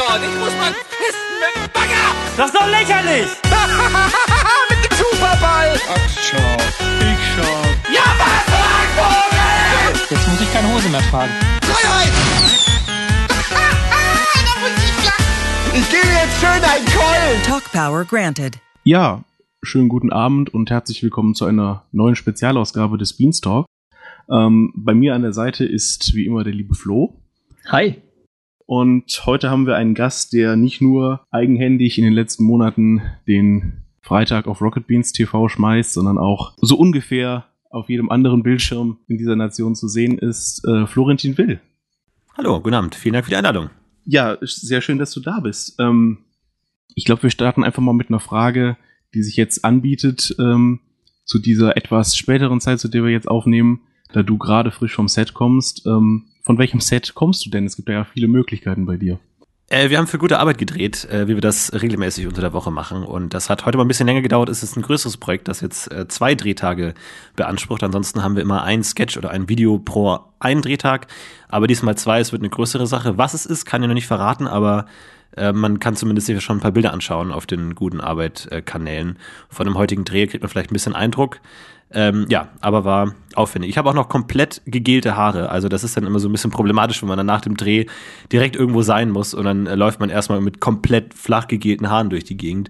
dort. Ich muss mal pissen mit dem Bagger. Das ist doch lächerlich! mit dem Superball. Ach, schau. Ich schau. Ja, was, Vogel? Jetzt muss ich keine Hose mehr tragen. Freiheit. Ich gebe jetzt schön einen Keulen. Talk Power granted. Ja, schönen guten Abend und herzlich willkommen zu einer neuen Spezialausgabe des Beanstalk. Ähm, bei mir an der Seite ist wie immer der liebe Flo. Hi. Und heute haben wir einen Gast, der nicht nur eigenhändig in den letzten Monaten den Freitag auf Rocket Beans TV schmeißt, sondern auch so ungefähr auf jedem anderen Bildschirm in dieser Nation zu sehen ist, äh, Florentin Will. Hallo, guten Abend. Vielen Dank für die Einladung. Ja, sehr schön, dass du da bist. Ähm, ich glaube, wir starten einfach mal mit einer Frage, die sich jetzt anbietet ähm, zu dieser etwas späteren Zeit, zu der wir jetzt aufnehmen, da du gerade frisch vom Set kommst. Ähm, von welchem Set kommst du denn? Es gibt ja viele Möglichkeiten bei dir. Äh, wir haben für gute Arbeit gedreht, äh, wie wir das regelmäßig unter der Woche machen. Und das hat heute mal ein bisschen länger gedauert. Es ist ein größeres Projekt, das jetzt äh, zwei Drehtage beansprucht. Ansonsten haben wir immer ein Sketch oder ein Video pro einen Drehtag. Aber diesmal zwei, es wird eine größere Sache. Was es ist, kann ich noch nicht verraten, aber äh, man kann zumindest sich schon ein paar Bilder anschauen auf den guten Arbeit-Kanälen. Von dem heutigen Dreh kriegt man vielleicht ein bisschen Eindruck. Ähm, ja, aber war aufwendig. Ich habe auch noch komplett gegelte Haare. Also das ist dann immer so ein bisschen problematisch, wenn man dann nach dem Dreh direkt irgendwo sein muss und dann läuft man erstmal mit komplett flach gegelten Haaren durch die Gegend.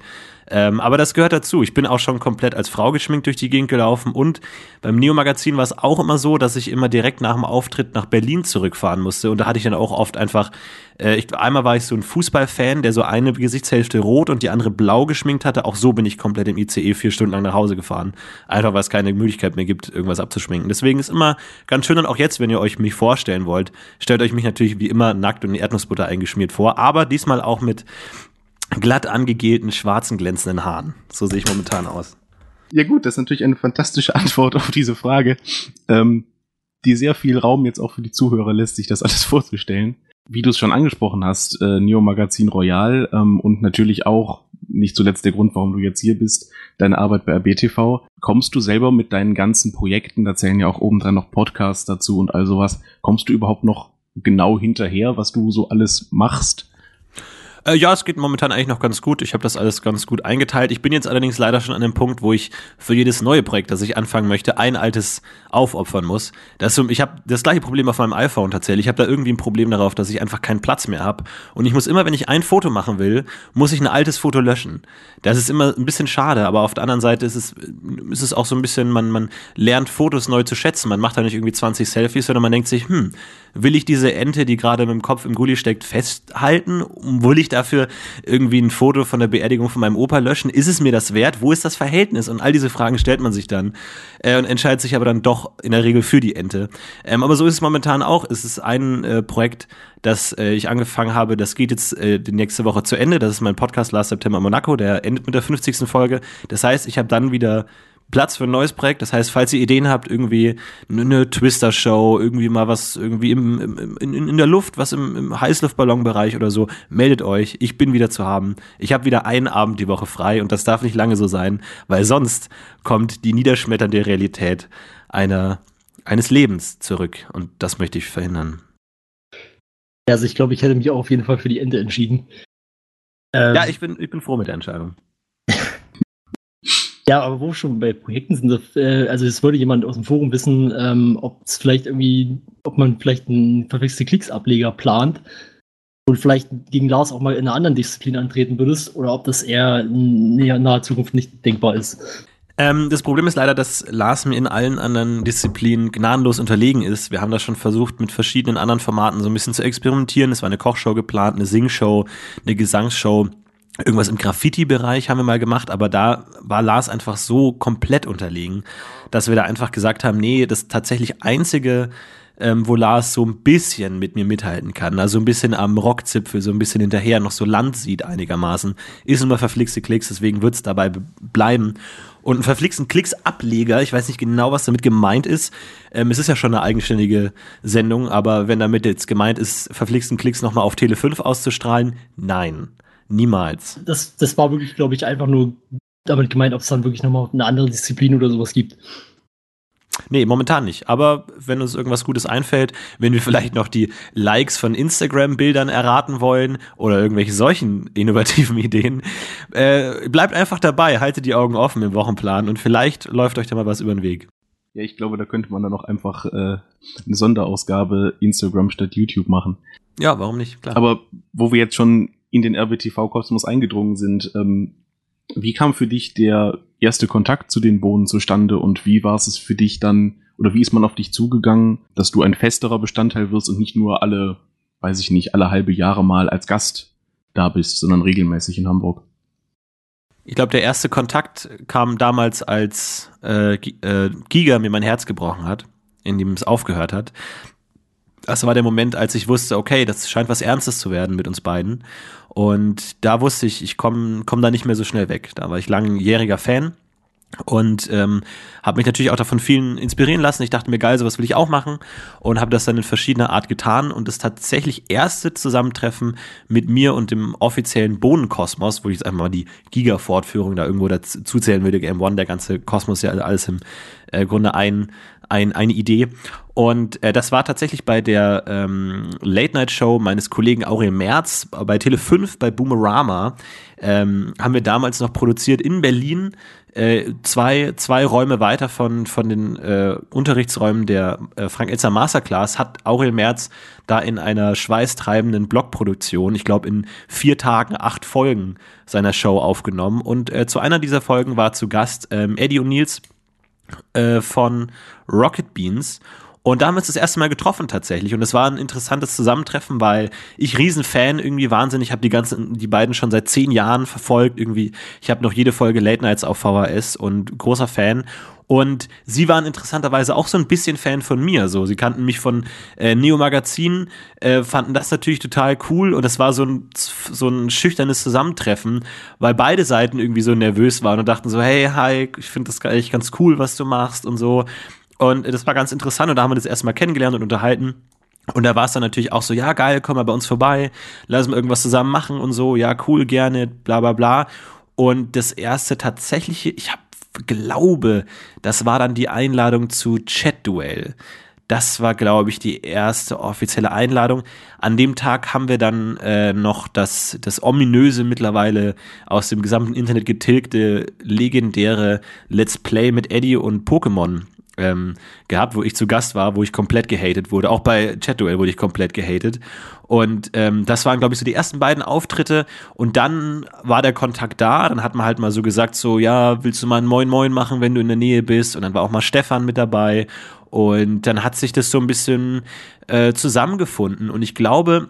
Ähm, aber das gehört dazu. Ich bin auch schon komplett als Frau geschminkt durch die Gegend gelaufen und beim Neo-Magazin war es auch immer so, dass ich immer direkt nach dem Auftritt nach Berlin zurückfahren musste und da hatte ich dann auch oft einfach, äh, ich, einmal war ich so ein Fußballfan, der so eine Gesichtshälfte rot und die andere blau geschminkt hatte. Auch so bin ich komplett im ICE vier Stunden lang nach Hause gefahren. Einfach weil es keine Möglichkeit mehr gibt, irgendwas abzuschminken. Deswegen ist immer ganz schön und auch jetzt, wenn ihr euch mich vorstellen wollt, stellt euch mich natürlich wie immer nackt und in Erdnussbutter eingeschmiert vor, aber diesmal auch mit glatt angegelten, schwarzen, glänzenden Haaren. So sehe ich momentan aus. Ja gut, das ist natürlich eine fantastische Antwort auf diese Frage, ähm, die sehr viel Raum jetzt auch für die Zuhörer lässt, sich das alles vorzustellen. Wie du es schon angesprochen hast, äh, Neo Magazin Royal ähm, und natürlich auch, nicht zuletzt der Grund, warum du jetzt hier bist, deine Arbeit bei RBTV. Kommst du selber mit deinen ganzen Projekten, da zählen ja auch obendrein noch Podcasts dazu und all sowas, kommst du überhaupt noch genau hinterher, was du so alles machst? Äh, ja, es geht momentan eigentlich noch ganz gut. Ich habe das alles ganz gut eingeteilt. Ich bin jetzt allerdings leider schon an dem Punkt, wo ich für jedes neue Projekt, das ich anfangen möchte, ein altes aufopfern muss. Das ich habe das gleiche Problem auf meinem iPhone tatsächlich. Ich habe da irgendwie ein Problem darauf, dass ich einfach keinen Platz mehr habe. Und ich muss immer, wenn ich ein Foto machen will, muss ich ein altes Foto löschen. Das ist immer ein bisschen schade, aber auf der anderen Seite ist es, ist es auch so ein bisschen, man, man lernt Fotos neu zu schätzen. Man macht da nicht irgendwie 20 Selfies, sondern man denkt sich, hm, will ich diese Ente, die gerade mit dem Kopf im Gully steckt, festhalten? Will ich dafür irgendwie ein Foto von der Beerdigung von meinem Opa löschen? Ist es mir das wert? Wo ist das Verhältnis? Und all diese Fragen stellt man sich dann äh, und entscheidet sich aber dann doch in der Regel für die Ente. Ähm, aber so ist es momentan auch. Es ist ein äh, Projekt, das äh, ich angefangen habe, das geht jetzt äh, die nächste Woche zu Ende. Das ist mein Podcast Last September Monaco, der endet mit der 50. Folge. Das heißt, ich habe dann wieder Platz für ein neues Projekt. Das heißt, falls ihr Ideen habt, irgendwie eine Twister-Show, irgendwie mal was irgendwie im, im, in, in der Luft, was im, im Heißluftballonbereich oder so, meldet euch. Ich bin wieder zu haben. Ich habe wieder einen Abend die Woche frei und das darf nicht lange so sein, weil sonst kommt die niederschmetternde Realität einer, eines Lebens zurück und das möchte ich verhindern. Also ich glaube, ich hätte mich auch auf jeden Fall für die Ente entschieden. Ähm, ja, ich bin, ich bin froh mit der Entscheidung. Ja, aber wo schon bei Projekten sind, äh, also es würde jemand aus dem Forum wissen, ähm, ob es vielleicht irgendwie, ob man vielleicht einen verwechselte Klicks-Ableger plant und vielleicht gegen Lars auch mal in einer anderen Disziplin antreten würdest oder ob das eher in naher Zukunft nicht denkbar ist. Ähm, das Problem ist leider, dass Lars mir in allen anderen Disziplinen gnadenlos unterlegen ist. Wir haben das schon versucht, mit verschiedenen anderen Formaten so ein bisschen zu experimentieren. Es war eine Kochshow geplant, eine Singshow, eine Gesangsshow. Irgendwas im Graffiti-Bereich haben wir mal gemacht, aber da war Lars einfach so komplett unterlegen, dass wir da einfach gesagt haben, nee, das tatsächlich einzige, ähm, wo Lars so ein bisschen mit mir mithalten kann, also ein bisschen am Rockzipfel, so ein bisschen hinterher noch so Land sieht einigermaßen, ist immer verflixte Klicks, deswegen wird's dabei bleiben. Und einen verflixten Klicks-Ableger, ich weiß nicht genau, was damit gemeint ist. Ähm, es ist ja schon eine eigenständige Sendung, aber wenn damit jetzt gemeint ist, verflixten Klicks nochmal auf Tele 5 auszustrahlen, nein. Niemals. Das, das war wirklich, glaube ich, einfach nur damit gemeint, ob es dann wirklich nochmal eine andere Disziplin oder sowas gibt. Nee, momentan nicht. Aber wenn uns irgendwas Gutes einfällt, wenn wir vielleicht noch die Likes von Instagram-Bildern erraten wollen oder irgendwelche solchen innovativen Ideen, äh, bleibt einfach dabei, haltet die Augen offen im Wochenplan und vielleicht läuft euch da mal was über den Weg. Ja, ich glaube, da könnte man dann auch einfach äh, eine Sonderausgabe Instagram statt YouTube machen. Ja, warum nicht? Klar. Aber wo wir jetzt schon in den RBTV-Kosmos eingedrungen sind, ähm, wie kam für dich der erste Kontakt zu den Bohnen zustande und wie war es für dich dann, oder wie ist man auf dich zugegangen, dass du ein festerer Bestandteil wirst und nicht nur alle, weiß ich nicht, alle halbe Jahre mal als Gast da bist, sondern regelmäßig in Hamburg? Ich glaube, der erste Kontakt kam damals, als äh, äh, Giga mir mein Herz gebrochen hat, in dem es aufgehört hat. Das war der Moment, als ich wusste, okay, das scheint was Ernstes zu werden mit uns beiden. Und da wusste ich, ich komme komm da nicht mehr so schnell weg. Da war ich langjähriger Fan und ähm, habe mich natürlich auch davon vielen inspirieren lassen. Ich dachte mir, geil, sowas will ich auch machen und habe das dann in verschiedener Art getan und das tatsächlich erste Zusammentreffen mit mir und dem offiziellen Bohnenkosmos, wo ich jetzt einmal die Giga-Fortführung da irgendwo dazu zählen würde, Game One, der ganze Kosmos ja alles im äh, Grunde ein, ein, eine Idee. Und äh, das war tatsächlich bei der ähm, Late-Night-Show meines Kollegen Aurel Merz bei Tele 5 bei Boomerama. Ähm, haben wir damals noch produziert in Berlin äh, zwei, zwei Räume weiter von, von den äh, Unterrichtsräumen der äh, Frank Elzer Masterclass hat Aurel Merz da in einer schweißtreibenden Blogproduktion, ich glaube in vier Tagen acht Folgen seiner Show aufgenommen. Und äh, zu einer dieser Folgen war zu Gast ähm, Eddie O'Neills äh, von Rocket Beans. Und da haben wir uns das erste Mal getroffen tatsächlich. Und es war ein interessantes Zusammentreffen, weil ich Riesenfan irgendwie wahnsinnig, habe die ganzen, die beiden schon seit zehn Jahren verfolgt. Irgendwie, ich habe noch jede Folge Late Nights auf VHS und großer Fan. Und sie waren interessanterweise auch so ein bisschen Fan von mir. So, sie kannten mich von äh, Neo Magazin, äh, fanden das natürlich total cool und es war so ein so ein schüchternes Zusammentreffen, weil beide Seiten irgendwie so nervös waren und dachten so, hey, hi, ich finde das eigentlich ganz cool, was du machst und so. Und das war ganz interessant und da haben wir das erstmal kennengelernt und unterhalten. Und da war es dann natürlich auch so, ja, geil, komm mal bei uns vorbei, lass mal irgendwas zusammen machen und so, ja, cool, gerne, bla bla bla. Und das erste tatsächliche, ich hab, glaube, das war dann die Einladung zu Chat-Duell. Das war, glaube ich, die erste offizielle Einladung. An dem Tag haben wir dann äh, noch das, das ominöse, mittlerweile aus dem gesamten Internet getilgte, legendäre Let's Play mit Eddie und Pokémon ähm, gehabt, wo ich zu Gast war, wo ich komplett gehatet wurde. Auch bei Chat-Duell wurde ich komplett gehatet. Und ähm, das waren, glaube ich, so die ersten beiden Auftritte. Und dann war der Kontakt da. Dann hat man halt mal so gesagt, so, ja, willst du mal ein Moin Moin machen, wenn du in der Nähe bist? Und dann war auch mal Stefan mit dabei. Und dann hat sich das so ein bisschen äh, zusammengefunden. Und ich glaube,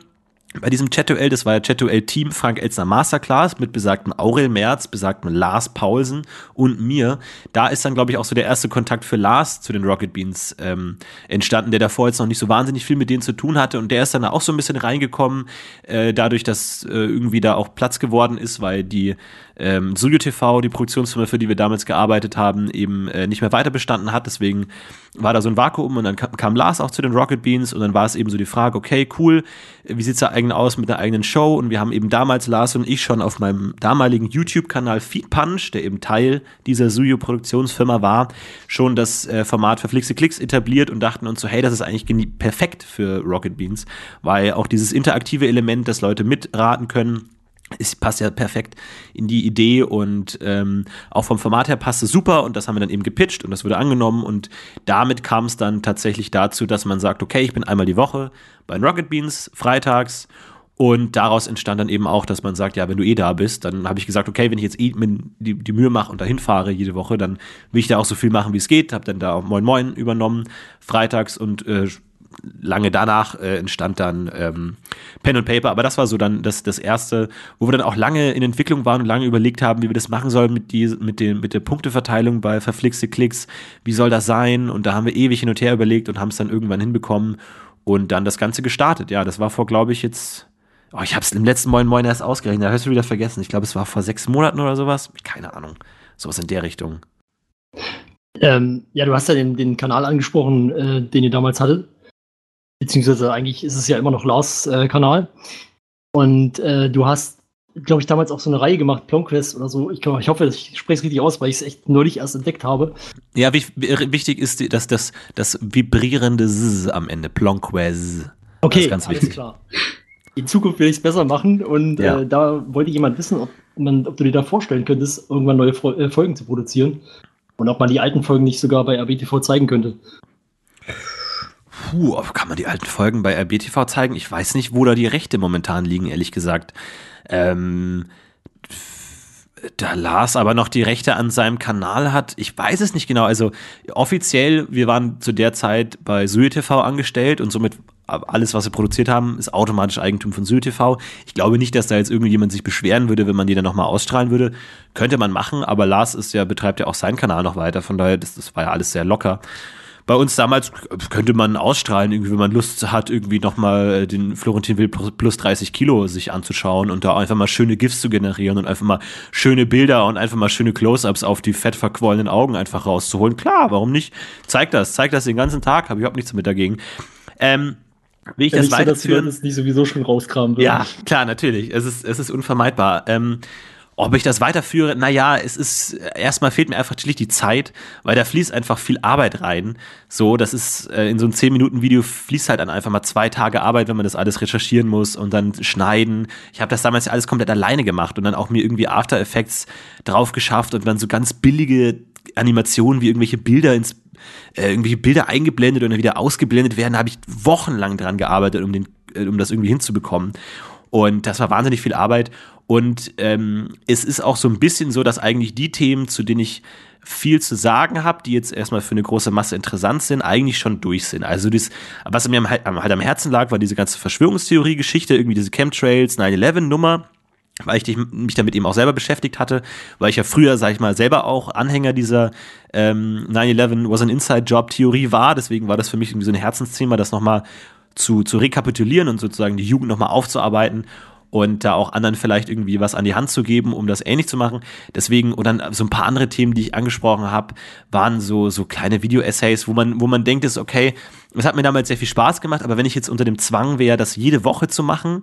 bei diesem Chat-Duell, das war ja Chat-Duell-Team Frank Elzner Masterclass mit besagtem Aurel Merz, besagtem Lars Paulsen und mir. Da ist dann, glaube ich, auch so der erste Kontakt für Lars zu den Rocket Beans ähm, entstanden, der davor jetzt noch nicht so wahnsinnig viel mit denen zu tun hatte. Und der ist dann auch so ein bisschen reingekommen, äh, dadurch, dass äh, irgendwie da auch Platz geworden ist, weil die ähm, Studio TV, die Produktionsfirma, für die wir damals gearbeitet haben, eben äh, nicht mehr weiter bestanden hat. Deswegen war da so ein Vakuum und dann kam, kam Lars auch zu den Rocket Beans und dann war es eben so die Frage, okay, cool, wie sieht's da eigentlich aus mit einer eigenen Show? Und wir haben eben damals Lars und ich schon auf meinem damaligen YouTube-Kanal Feed Punch, der eben Teil dieser Studio Produktionsfirma war, schon das äh, Format Verflixte Klicks etabliert und dachten uns so, hey, das ist eigentlich perfekt für Rocket Beans, weil auch dieses interaktive Element, dass Leute mitraten können, es passt ja perfekt in die Idee und ähm, auch vom Format her passt es super und das haben wir dann eben gepitcht und das wurde angenommen und damit kam es dann tatsächlich dazu, dass man sagt, okay, ich bin einmal die Woche bei den Rocket Beans freitags und daraus entstand dann eben auch, dass man sagt, ja, wenn du eh da bist, dann habe ich gesagt, okay, wenn ich jetzt eh die, die Mühe mache und dahin fahre jede Woche, dann will ich da auch so viel machen, wie es geht. Habe dann da auch Moin Moin übernommen, freitags und äh, lange danach äh, entstand dann ähm, Pen and Paper, aber das war so dann das, das erste, wo wir dann auch lange in Entwicklung waren und lange überlegt haben, wie wir das machen sollen mit, die, mit, den, mit der Punkteverteilung bei verflixte Klicks, wie soll das sein? Und da haben wir ewig hin und her überlegt und haben es dann irgendwann hinbekommen und dann das Ganze gestartet. Ja, das war vor, glaube ich, jetzt, oh, ich habe es im letzten Moin Moin erst ausgerechnet, da hast du wieder vergessen. Ich glaube, es war vor sechs Monaten oder sowas. Keine Ahnung. Sowas in der Richtung. Ähm, ja, du hast ja den, den Kanal angesprochen, äh, den ihr damals hattet beziehungsweise eigentlich ist es ja immer noch Lars äh, Kanal. Und äh, du hast glaube ich, damals auch so eine Reihe gemacht, Plonquest oder so. Ich, glaub, ich hoffe, ich spreche es richtig aus, weil ich es echt neulich erst entdeckt habe. Ja, wie, wichtig ist dass das, das vibrierende S am Ende, Plonquez. Okay, Das ist ganz alles wichtig. klar. In Zukunft will ich es besser machen und Ja. äh, da wollte jemand wissen, ob, man, ob du dir da vorstellen könntest, irgendwann neue Fro äh, Folgen zu produzieren und ob man die alten Folgen nicht sogar bei RBTV zeigen könnte. Puh, kann man die alten Folgen bei RBTV zeigen? Ich weiß nicht, wo da die Rechte momentan liegen, ehrlich gesagt. Ähm, da Lars aber noch die Rechte an seinem Kanal hat, ich weiß es nicht genau. Also offiziell, wir waren zu der Zeit bei SüeTV angestellt und somit alles, was wir produziert haben, ist automatisch Eigentum von SüeTV. Ich glaube nicht, dass da jetzt irgendjemand sich beschweren würde, wenn man die dann nochmal ausstrahlen würde. Könnte man machen, aber Lars ist ja, betreibt ja auch seinen Kanal noch weiter, von daher, das, das war ja alles sehr locker. Bei uns damals könnte man ausstrahlen, irgendwie, wenn man Lust hat, irgendwie nochmal den Florentin Will plus 30 Kilo sich anzuschauen und da einfach mal schöne GIFs zu generieren und einfach mal schöne Bilder und einfach mal schöne Close-Ups auf die fett verquollenen Augen einfach rauszuholen. Klar, warum nicht? Zeig das, zeig das den ganzen Tag, habe ich überhaupt nichts mit dagegen. Ähm, will ich Ja, das nicht so, dass weiterführen? Es nicht sowieso schon rauskramen würden. Ja, klar, natürlich. Es ist, es ist unvermeidbar. Ähm, ob ich das weiterführe, naja, es ist, erstmal fehlt mir einfach schlicht die Zeit, weil da fließt einfach viel Arbeit rein. So, das ist, äh, in so ein 10-Minuten-Video fließt halt dann einfach mal zwei Tage Arbeit, wenn man das alles recherchieren muss und dann schneiden. Ich habe das damals ja alles komplett alleine gemacht und dann auch mir irgendwie After Effects drauf geschafft und dann so ganz billige Animationen wie irgendwelche Bilder ins äh, irgendwelche Bilder eingeblendet und dann wieder ausgeblendet werden, da habe ich wochenlang dran gearbeitet, um, den, äh, um das irgendwie hinzubekommen. Und das war wahnsinnig viel Arbeit. Und ähm, es ist auch so ein bisschen so, dass eigentlich die Themen, zu denen ich viel zu sagen habe, die jetzt erstmal für eine große Masse interessant sind, eigentlich schon durch sind. Also das, was mir am- halt am Herzen lag, war diese ganze Verschwörungstheorie-Geschichte, irgendwie diese Chemtrails, 9-11-Nummer weil ich mich damit eben auch selber beschäftigt hatte, weil ich ja früher, sag ich mal, selber auch Anhänger dieser ähm, 9-11 was an Inside-Job-Theorie war. Deswegen war das für mich irgendwie so ein Herzensthema, das nochmal zu, zu rekapitulieren und sozusagen die Jugend nochmal aufzuarbeiten und da auch anderen vielleicht irgendwie was an die Hand zu geben, um das ähnlich zu machen. Deswegen, und dann so ein paar andere Themen, die ich angesprochen habe, waren so, so kleine Video-Essays, wo man, wo man denkt, ist okay, es hat mir damals sehr viel Spaß gemacht, aber wenn ich jetzt unter dem Zwang wäre, das jede Woche zu machen,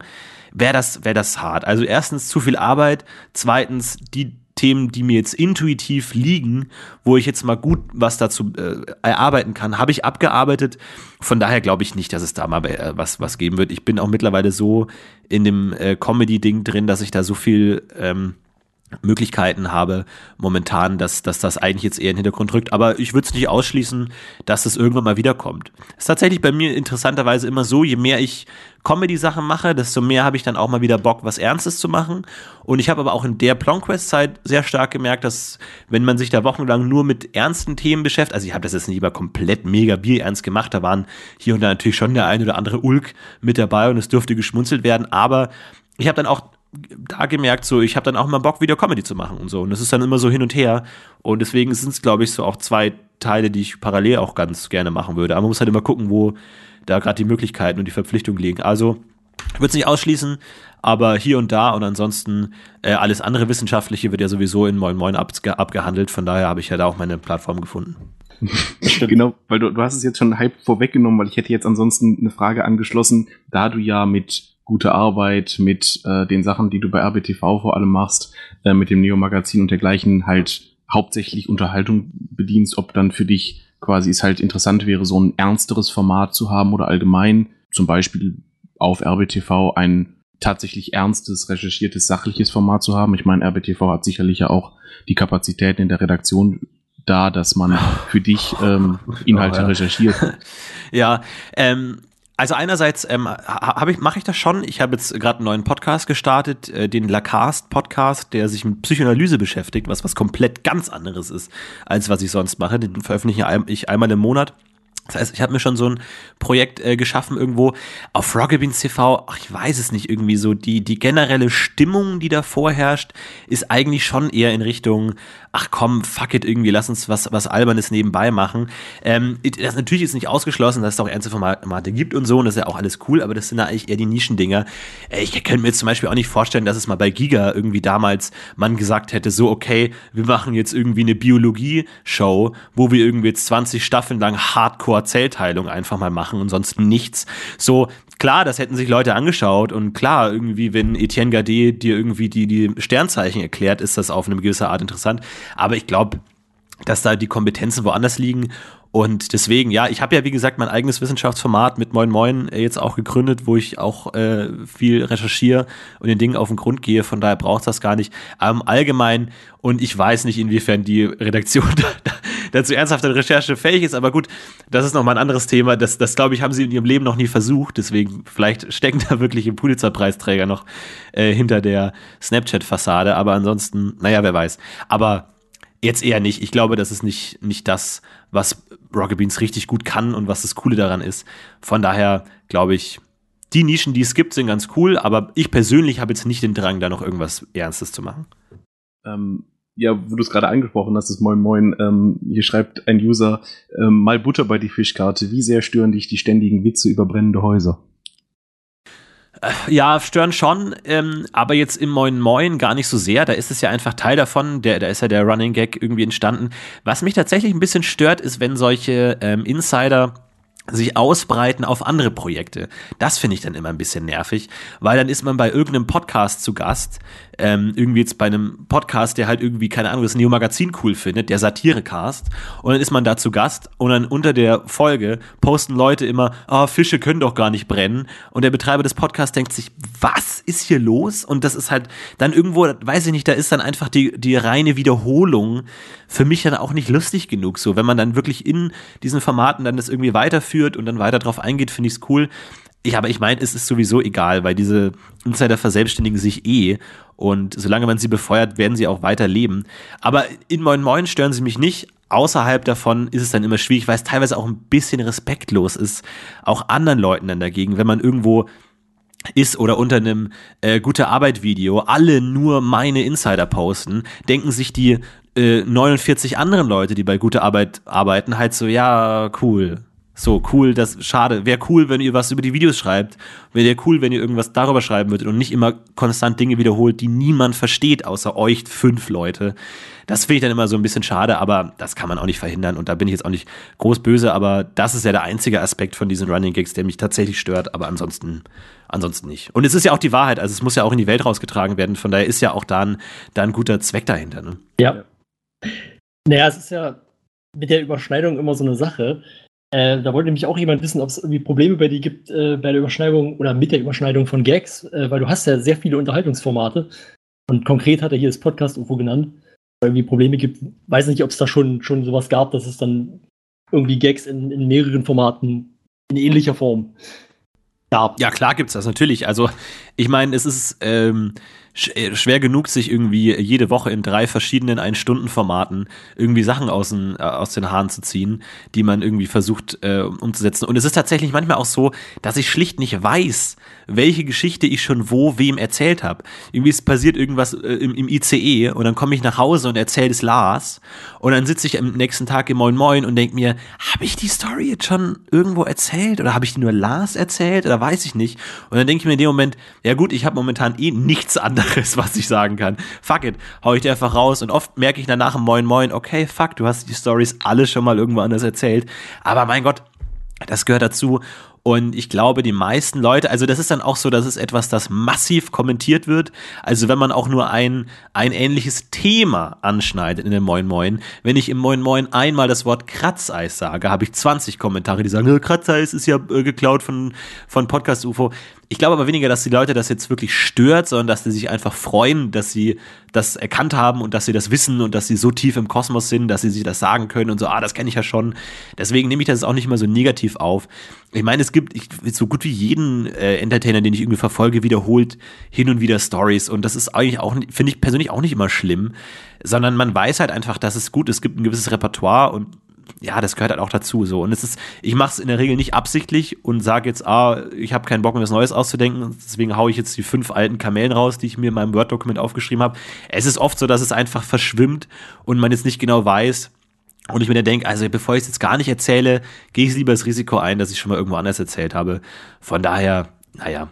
wäre das, wäre das hart. Also erstens zu viel Arbeit, zweitens die Themen, die mir jetzt intuitiv liegen, wo ich jetzt mal gut was dazu äh, erarbeiten kann, habe ich abgearbeitet. Von daher glaube ich nicht, dass es da mal äh, was, was geben wird. Ich bin auch mittlerweile so in dem äh, Comedy-Ding drin, dass ich da so viel ähm, Möglichkeiten habe momentan, dass, dass das eigentlich jetzt eher in den Hintergrund rückt. Aber ich würde es nicht ausschließen, dass es irgendwann mal wiederkommt. Es ist tatsächlich bei mir interessanterweise immer so, je mehr ich Comedy-Sachen mache, desto mehr habe ich dann auch mal wieder Bock, was Ernstes zu machen. Und ich habe aber auch in der Plonquest-Zeit sehr stark gemerkt, dass wenn man sich da wochenlang nur mit ernsten Themen beschäftigt, also ich habe das jetzt nicht immer komplett mega bierernst gemacht, da waren hier und da natürlich schon der ein oder andere Ulk mit dabei und es dürfte geschmunzelt werden, aber ich habe dann auch da gemerkt, so ich habe dann auch mal Bock, wieder Comedy zu machen und so. Und das ist dann immer so hin und her. Und deswegen sind es, glaube ich, so auch zwei Teile, die ich parallel auch ganz gerne machen würde. Aber man muss halt immer gucken, wo da gerade die Möglichkeiten und die Verpflichtungen liegen. Also ich würde es nicht ausschließen, aber hier und da und ansonsten äh, alles andere Wissenschaftliche wird ja sowieso in Moin Moin abge abgehandelt. Von daher habe ich ja da auch meine Plattform gefunden. Genau, weil du, du hast es jetzt schon halb vorweggenommen, weil ich hätte jetzt ansonsten eine Frage angeschlossen, da du ja mit gute Arbeit, mit äh, den Sachen, die du bei RBTV vor allem machst, äh, mit dem Neo-Magazin und dergleichen halt hauptsächlich Unterhaltung bedienst, ob dann für dich quasi es halt interessant wäre, so ein ernsteres Format zu haben oder allgemein, zum Beispiel auf RBTV ein tatsächlich ernstes, recherchiertes, sachliches Format zu haben. Ich meine, RBTV hat sicherlich ja auch die Kapazitäten in der Redaktion da, dass man für dich ähm, Inhalte Oh, ja. recherchiert. Ja, ähm, also einerseits ähm, ha- hab ich, mache ich das schon. Ich habe jetzt gerade einen neuen Podcast gestartet, äh, den Lacast Podcast, der sich mit Psychoanalyse beschäftigt, was was komplett ganz anderes ist, als was ich sonst mache. Den veröffentliche ich einmal im Monat. Das heißt, ich habe mir schon so ein Projekt äh, geschaffen irgendwo auf Rocket TV. Ach, ich weiß es nicht irgendwie so. Die die generelle Stimmung, die da vorherrscht, ist eigentlich schon eher in Richtung. Ach komm, fuck it irgendwie, lass uns was was Albernes nebenbei machen. Ähm, das natürlich ist nicht ausgeschlossen, dass es auch ernste Formate gibt und so und das ist ja auch alles cool, aber das sind ja eigentlich eher die Nischendinger. Äh, ich könnte mir jetzt zum Beispiel auch nicht vorstellen, dass es mal bei Giga irgendwie damals man gesagt hätte, so okay, wir machen jetzt irgendwie eine Biologie-Show, wo wir irgendwie jetzt 20 Staffeln lang Hardcore-Zellteilung einfach mal machen und sonst nichts. So klar, das hätten sich Leute angeschaut und klar, irgendwie, wenn Etienne Gardet dir irgendwie die, die Sternzeichen erklärt, ist das auf eine gewisse Art interessant. Aber ich glaube, dass da die Kompetenzen woanders liegen. Und deswegen, ja, ich habe ja, wie gesagt, mein eigenes Wissenschaftsformat mit Moin Moin äh, jetzt auch gegründet, wo ich auch äh, viel recherchiere und den Dingen auf den Grund gehe. Von daher braucht das gar nicht. Ähm, allgemein, und ich weiß nicht, inwiefern die Redaktion dazu ernsthafte Recherche fähig ist, aber gut, das ist nochmal ein anderes Thema. Das, das glaube ich, haben sie in ihrem Leben noch nie versucht. Deswegen, vielleicht stecken da wirklich im Pulitzer-Preisträger noch äh, hinter der Snapchat-Fassade. Aber ansonsten, naja, wer weiß. Aber Jetzt eher nicht. Ich glaube, das ist nicht, nicht das, was Rocket Beans richtig gut kann und was das Coole daran ist. Von daher glaube ich, die Nischen, die es gibt, sind ganz cool, aber ich persönlich habe jetzt nicht den Drang, da noch irgendwas Ernstes zu machen. Ähm, ja, wo du es gerade angesprochen hast, ist Moin Moin. Ähm, hier schreibt ein User, ähm, mal Butter bei die Fischkarte. Wie sehr stören dich die ständigen Witze über brennende Häuser? Ja, stören schon, ähm, aber jetzt im Moin Moin gar nicht so sehr. Da ist es ja einfach Teil davon. Der, da ist ja der Running Gag irgendwie entstanden. Was mich tatsächlich ein bisschen stört, ist, wenn solche ähm, Insider sich ausbreiten auf andere Projekte. Das finde ich dann immer ein bisschen nervig, weil dann ist man bei irgendeinem Podcast zu Gast, ähm, irgendwie jetzt bei einem Podcast, der halt irgendwie, keine Ahnung, das Neo Magazin cool findet, der Satirecast, und dann ist man da zu Gast und dann unter der Folge posten Leute immer, ah, oh, Fische können doch gar nicht brennen, und der Betreiber des Podcasts denkt sich, was ist hier los? Und das ist halt dann irgendwo, weiß ich nicht, da ist dann einfach die, die reine Wiederholung für mich dann auch nicht lustig genug, so, wenn man dann wirklich in diesen Formaten dann das irgendwie weiterführt und dann weiter drauf eingeht, finde ich es cool. Ich, aber ich meine, es ist sowieso egal, weil diese Insider verselbstständigen sich eh und solange man sie befeuert, werden sie auch weiter leben. Aber in Moin Moin stören sie mich nicht. Außerhalb davon ist es dann immer schwierig, weil es teilweise auch ein bisschen respektlos ist, auch anderen Leuten dann dagegen, wenn man irgendwo ist oder unter einem äh, gute Arbeit Video alle nur meine Insider posten, denken sich die äh, 49 anderen Leute, die bei gute Arbeit arbeiten, halt so, ja, cool, so, cool, das, schade. Wäre cool, wenn ihr was über die Videos schreibt. Wäre cool, wenn ihr irgendwas darüber schreiben würdet und nicht immer konstant Dinge wiederholt, die niemand versteht, außer euch fünf Leute. Das finde ich dann immer so ein bisschen schade, aber das kann man auch nicht verhindern. Und da bin ich jetzt auch nicht groß böse, aber das ist ja der einzige Aspekt von diesen Running Gigs, der mich tatsächlich stört, aber ansonsten, ansonsten nicht. Und es ist ja auch die Wahrheit, also es muss ja auch in die Welt rausgetragen werden. Von daher ist ja auch da ein, da ein guter Zweck dahinter. Ne? Ja. Naja, es ist ja mit der Überschneidung immer so eine Sache. Äh, da wollte nämlich auch jemand wissen, ob es irgendwie Probleme bei dir gibt äh, bei der Überschneidung oder mit der Überschneidung von Gags, äh, weil du hast ja sehr viele Unterhaltungsformate. Und konkret hat er hier das Podcast UFO genannt, weil irgendwie Probleme gibt. Weiß nicht, ob es da schon, schon sowas gab, dass es dann irgendwie Gags in, in mehreren Formaten in ähnlicher Form gab. Ja, klar gibt's das natürlich. Also, ich meine, es ist ähm, äh, schwer genug, sich irgendwie jede Woche in drei verschiedenen Ein-Stunden-Formaten irgendwie Sachen aus den, äh, aus den Haaren zu ziehen, die man irgendwie versucht äh, umzusetzen. Und es ist tatsächlich manchmal auch so, dass ich schlicht nicht weiß, welche Geschichte ich schon wo wem erzählt habe. Irgendwie ist passiert irgendwas äh, im, im ICE und dann komme ich nach Hause und erzähle es Lars und dann sitze ich am nächsten Tag im Moin Moin und denke mir, habe ich die Story jetzt schon irgendwo erzählt oder habe ich die nur Lars erzählt oder weiß ich nicht. Und dann denke ich mir in dem Moment, ja gut, ich habe momentan eh nichts anderes anderes, was ich sagen kann. Fuck it, hau ich dir einfach raus und oft merke ich danach im Moin Moin, okay, fuck, du hast die Stories alle schon mal irgendwo anders erzählt. Aber mein Gott, das gehört dazu. Und ich glaube, die meisten Leute, also das ist dann auch so, dass es etwas, das massiv kommentiert wird. Also wenn man auch nur ein, ein ähnliches Thema anschneidet in dem Moin Moin. Wenn ich im Moin Moin einmal das Wort Kratzeis sage, habe ich 20 Kommentare, die sagen, Kratzeis ist ja äh, geklaut von, von Podcast UFO. Ich glaube aber weniger, dass die Leute das jetzt wirklich stört, sondern dass sie sich einfach freuen, dass sie das erkannt haben und dass sie das wissen und dass sie so tief im Kosmos sind, dass sie sich das sagen können und so, ah, das kenne ich ja schon. Deswegen nehme ich das auch nicht mal so negativ auf. Ich meine, es gibt ich, so gut wie jeden äh, Entertainer, den ich irgendwie verfolge, wiederholt hin und wieder Stories und das ist eigentlich auch, finde ich persönlich auch nicht immer schlimm, sondern man weiß halt einfach, dass es gut, es gibt ein gewisses Repertoire und ja, das gehört halt auch dazu. So. Und es ist, ich mache es in der Regel nicht absichtlich und sage jetzt, ah, ich habe keinen Bock mir was Neues auszudenken, deswegen haue ich jetzt die fünf alten Kamellen raus, die ich mir in meinem Word-Dokument aufgeschrieben habe. Es ist oft so, dass es einfach verschwimmt und man jetzt nicht genau weiß, und ich mir dann denke, also bevor ich es jetzt gar nicht erzähle, gehe ich lieber das Risiko ein, dass ich schon mal irgendwo anders erzählt habe. Von daher, naja.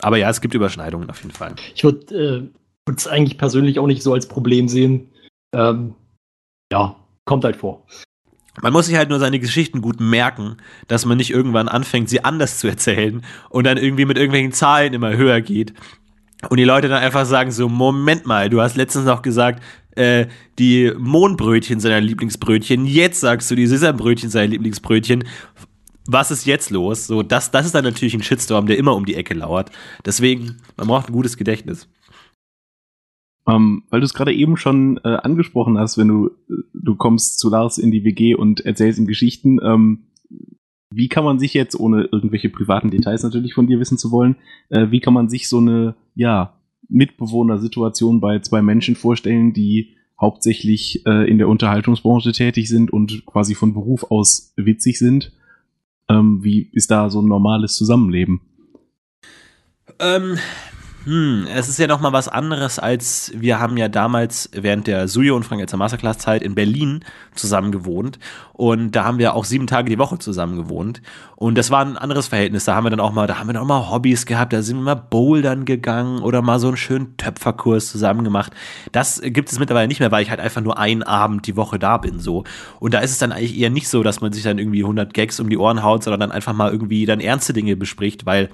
Aber ja, es gibt Überschneidungen auf jeden Fall. Ich würde äh, es eigentlich persönlich auch nicht so als Problem sehen. Ähm, ja, kommt halt vor. Man muss sich halt nur seine Geschichten gut merken, dass man nicht irgendwann anfängt, sie anders zu erzählen und dann irgendwie mit irgendwelchen Zahlen immer höher geht. Und die Leute dann einfach sagen so, Moment mal, du hast letztens noch gesagt, äh, die Mohnbrötchen sind dein Lieblingsbrötchen, jetzt sagst du, die Sesambrötchen sind dein Lieblingsbrötchen. Was ist jetzt los? So, das, das ist dann natürlich ein Shitstorm, der immer um die Ecke lauert. Deswegen, man braucht ein gutes Gedächtnis. Ähm, weil du es gerade eben schon äh, angesprochen hast, wenn du, du kommst zu Lars in die WG und erzählst ihm Geschichten, ähm, wie kann man sich jetzt, ohne irgendwelche privaten Details natürlich von dir wissen zu wollen, äh, wie kann man sich so eine, ja, Mitbewohnersituation bei zwei Menschen vorstellen, die hauptsächlich äh, in der Unterhaltungsbranche tätig sind und quasi von Beruf aus witzig sind? Ähm, wie ist da so ein normales Zusammenleben? Ähm, hm, es ist ja noch mal was anderes als wir haben ja damals während der Suyo und Frank Elzer Masterclass Zeit in Berlin zusammen gewohnt und da haben wir auch sieben Tage die Woche zusammen gewohnt und das war ein anderes Verhältnis. Da haben wir dann auch mal, da haben wir dann auch mal Hobbys gehabt, da sind wir mal bouldern gegangen oder mal so einen schönen Töpferkurs zusammen gemacht. Das gibt es mittlerweile nicht mehr, weil ich halt einfach nur einen Abend die Woche da bin so und da ist es dann eigentlich eher nicht so, dass man sich dann irgendwie 100 Gags um die Ohren haut, sondern dann einfach mal irgendwie dann ernste Dinge bespricht, weil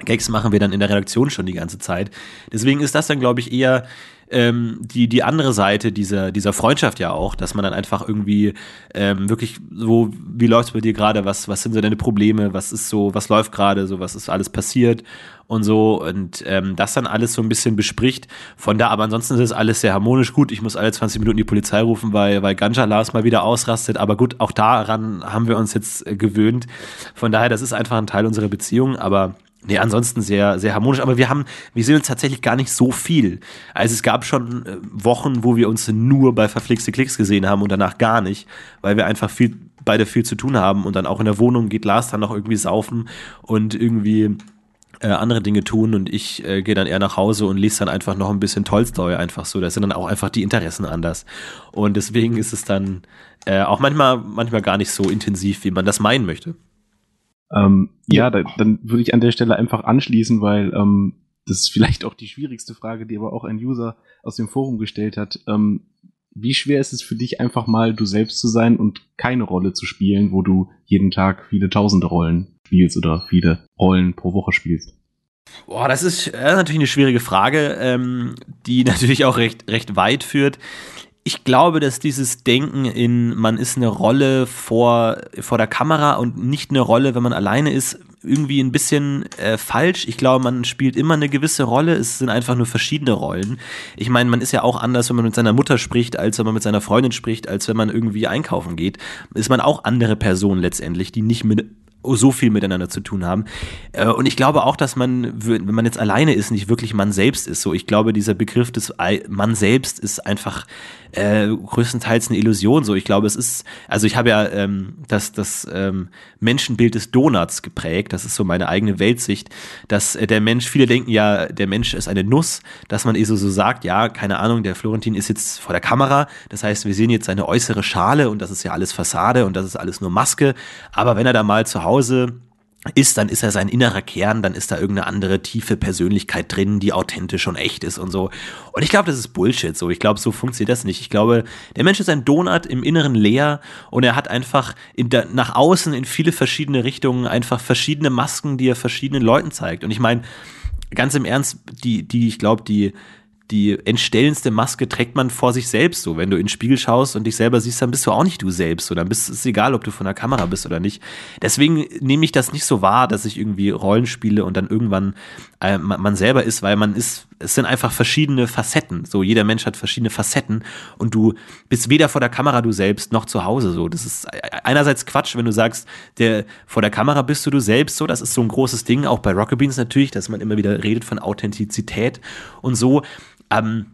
Gags machen wir dann in der Redaktion schon die ganze Zeit. Deswegen ist das dann, glaube ich, eher ähm, die, die andere Seite dieser, dieser Freundschaft ja auch, dass man dann einfach irgendwie ähm, wirklich so, wie läuft's bei dir gerade, was, was sind so deine Probleme, was ist so, was läuft gerade, so, was ist alles passiert und so und ähm, das dann alles so ein bisschen bespricht. Von da, aber ansonsten ist es alles sehr harmonisch gut. Ich muss alle 20 Minuten die Polizei rufen, weil, weil Ganja Lars mal wieder ausrastet, aber gut, auch daran haben wir uns jetzt äh, gewöhnt. Von daher, das ist einfach ein Teil unserer Beziehung, aber Nee, ansonsten sehr, sehr harmonisch. Aber wir haben, wir sehen uns tatsächlich gar nicht so viel. Also es gab schon äh, Wochen, wo wir uns nur bei verflixte Klicks gesehen haben und danach gar nicht, weil wir einfach viel, beide viel zu tun haben und dann auch in der Wohnung geht Lars dann noch irgendwie saufen und irgendwie äh, andere Dinge tun und ich äh, gehe dann eher nach Hause und lese dann einfach noch ein bisschen Tolstoi einfach so. Da sind dann auch einfach die Interessen anders. Und deswegen ist es dann äh, auch manchmal, manchmal gar nicht so intensiv, wie man das meinen möchte. Ähm, ja, da, dann würde ich an der Stelle einfach anschließen, weil ähm, das ist vielleicht auch die schwierigste Frage, die aber auch ein User aus dem Forum gestellt hat. Ähm, wie schwer ist es für dich, einfach mal du selbst zu sein und keine Rolle zu spielen, wo du jeden Tag viele tausende Rollen spielst oder viele Rollen pro Woche spielst? Boah, das ist äh, natürlich eine schwierige Frage, ähm, die natürlich auch recht, recht weit führt ich glaube, dass dieses Denken in, man ist eine Rolle vor, vor der Kamera und nicht eine Rolle, wenn man alleine ist, irgendwie ein bisschen äh, falsch. Ich glaube, man spielt immer eine gewisse Rolle. Es sind einfach nur verschiedene Rollen. Ich meine, man ist ja auch anders, wenn man mit seiner Mutter spricht, als wenn man mit seiner Freundin spricht, als wenn man irgendwie einkaufen geht. Ist man auch andere Personen letztendlich, die nicht mit so viel miteinander zu tun haben. Äh, und ich glaube auch, dass man, wenn man jetzt alleine ist, nicht wirklich man selbst ist. So, ich glaube, dieser Begriff des man selbst ist einfach äh, größtenteils eine Illusion. So, ich glaube, es ist, also ich habe ja ähm, das, das ähm, Menschenbild des Donuts geprägt. Das ist so meine eigene Weltsicht, dass äh, der Mensch, viele denken ja, der Mensch ist eine Nuss, dass man eh so, so sagt, ja, keine Ahnung, der Florentin ist jetzt vor der Kamera. Das heißt, wir sehen jetzt seine äußere Schale und das ist ja alles Fassade und das ist alles nur Maske. Aber wenn er da mal zu Hause ist, dann ist er sein innerer Kern, dann ist da irgendeine andere tiefe Persönlichkeit drin, die authentisch und echt ist und so. Und ich glaube, das ist Bullshit so. Ich glaube, so funktioniert das nicht. Ich glaube, der Mensch ist ein Donut im Inneren leer und er hat einfach der, nach außen in viele verschiedene Richtungen einfach verschiedene Masken, die er verschiedenen Leuten zeigt. Und ich meine, ganz im Ernst, die, die, ich glaube, die, die entstellendste Maske trägt man vor sich selbst so. Wenn du in den Spiegel schaust und dich selber siehst, dann bist du auch nicht du selbst. So, dann bist es egal, ob du von der Kamera bist oder nicht. Deswegen nehme ich das nicht so wahr, dass ich irgendwie Rollen spiele und dann irgendwann äh, man selber ist, weil man ist, es sind einfach verschiedene Facetten. So, jeder Mensch hat verschiedene Facetten und du bist weder vor der Kamera du selbst noch zu Hause. So, das ist einerseits Quatsch, wenn du sagst, der vor der Kamera bist du du selbst. So, das ist so ein großes Ding, auch bei Rocket Beans natürlich, dass man immer wieder redet von Authentizität und so. Ähm,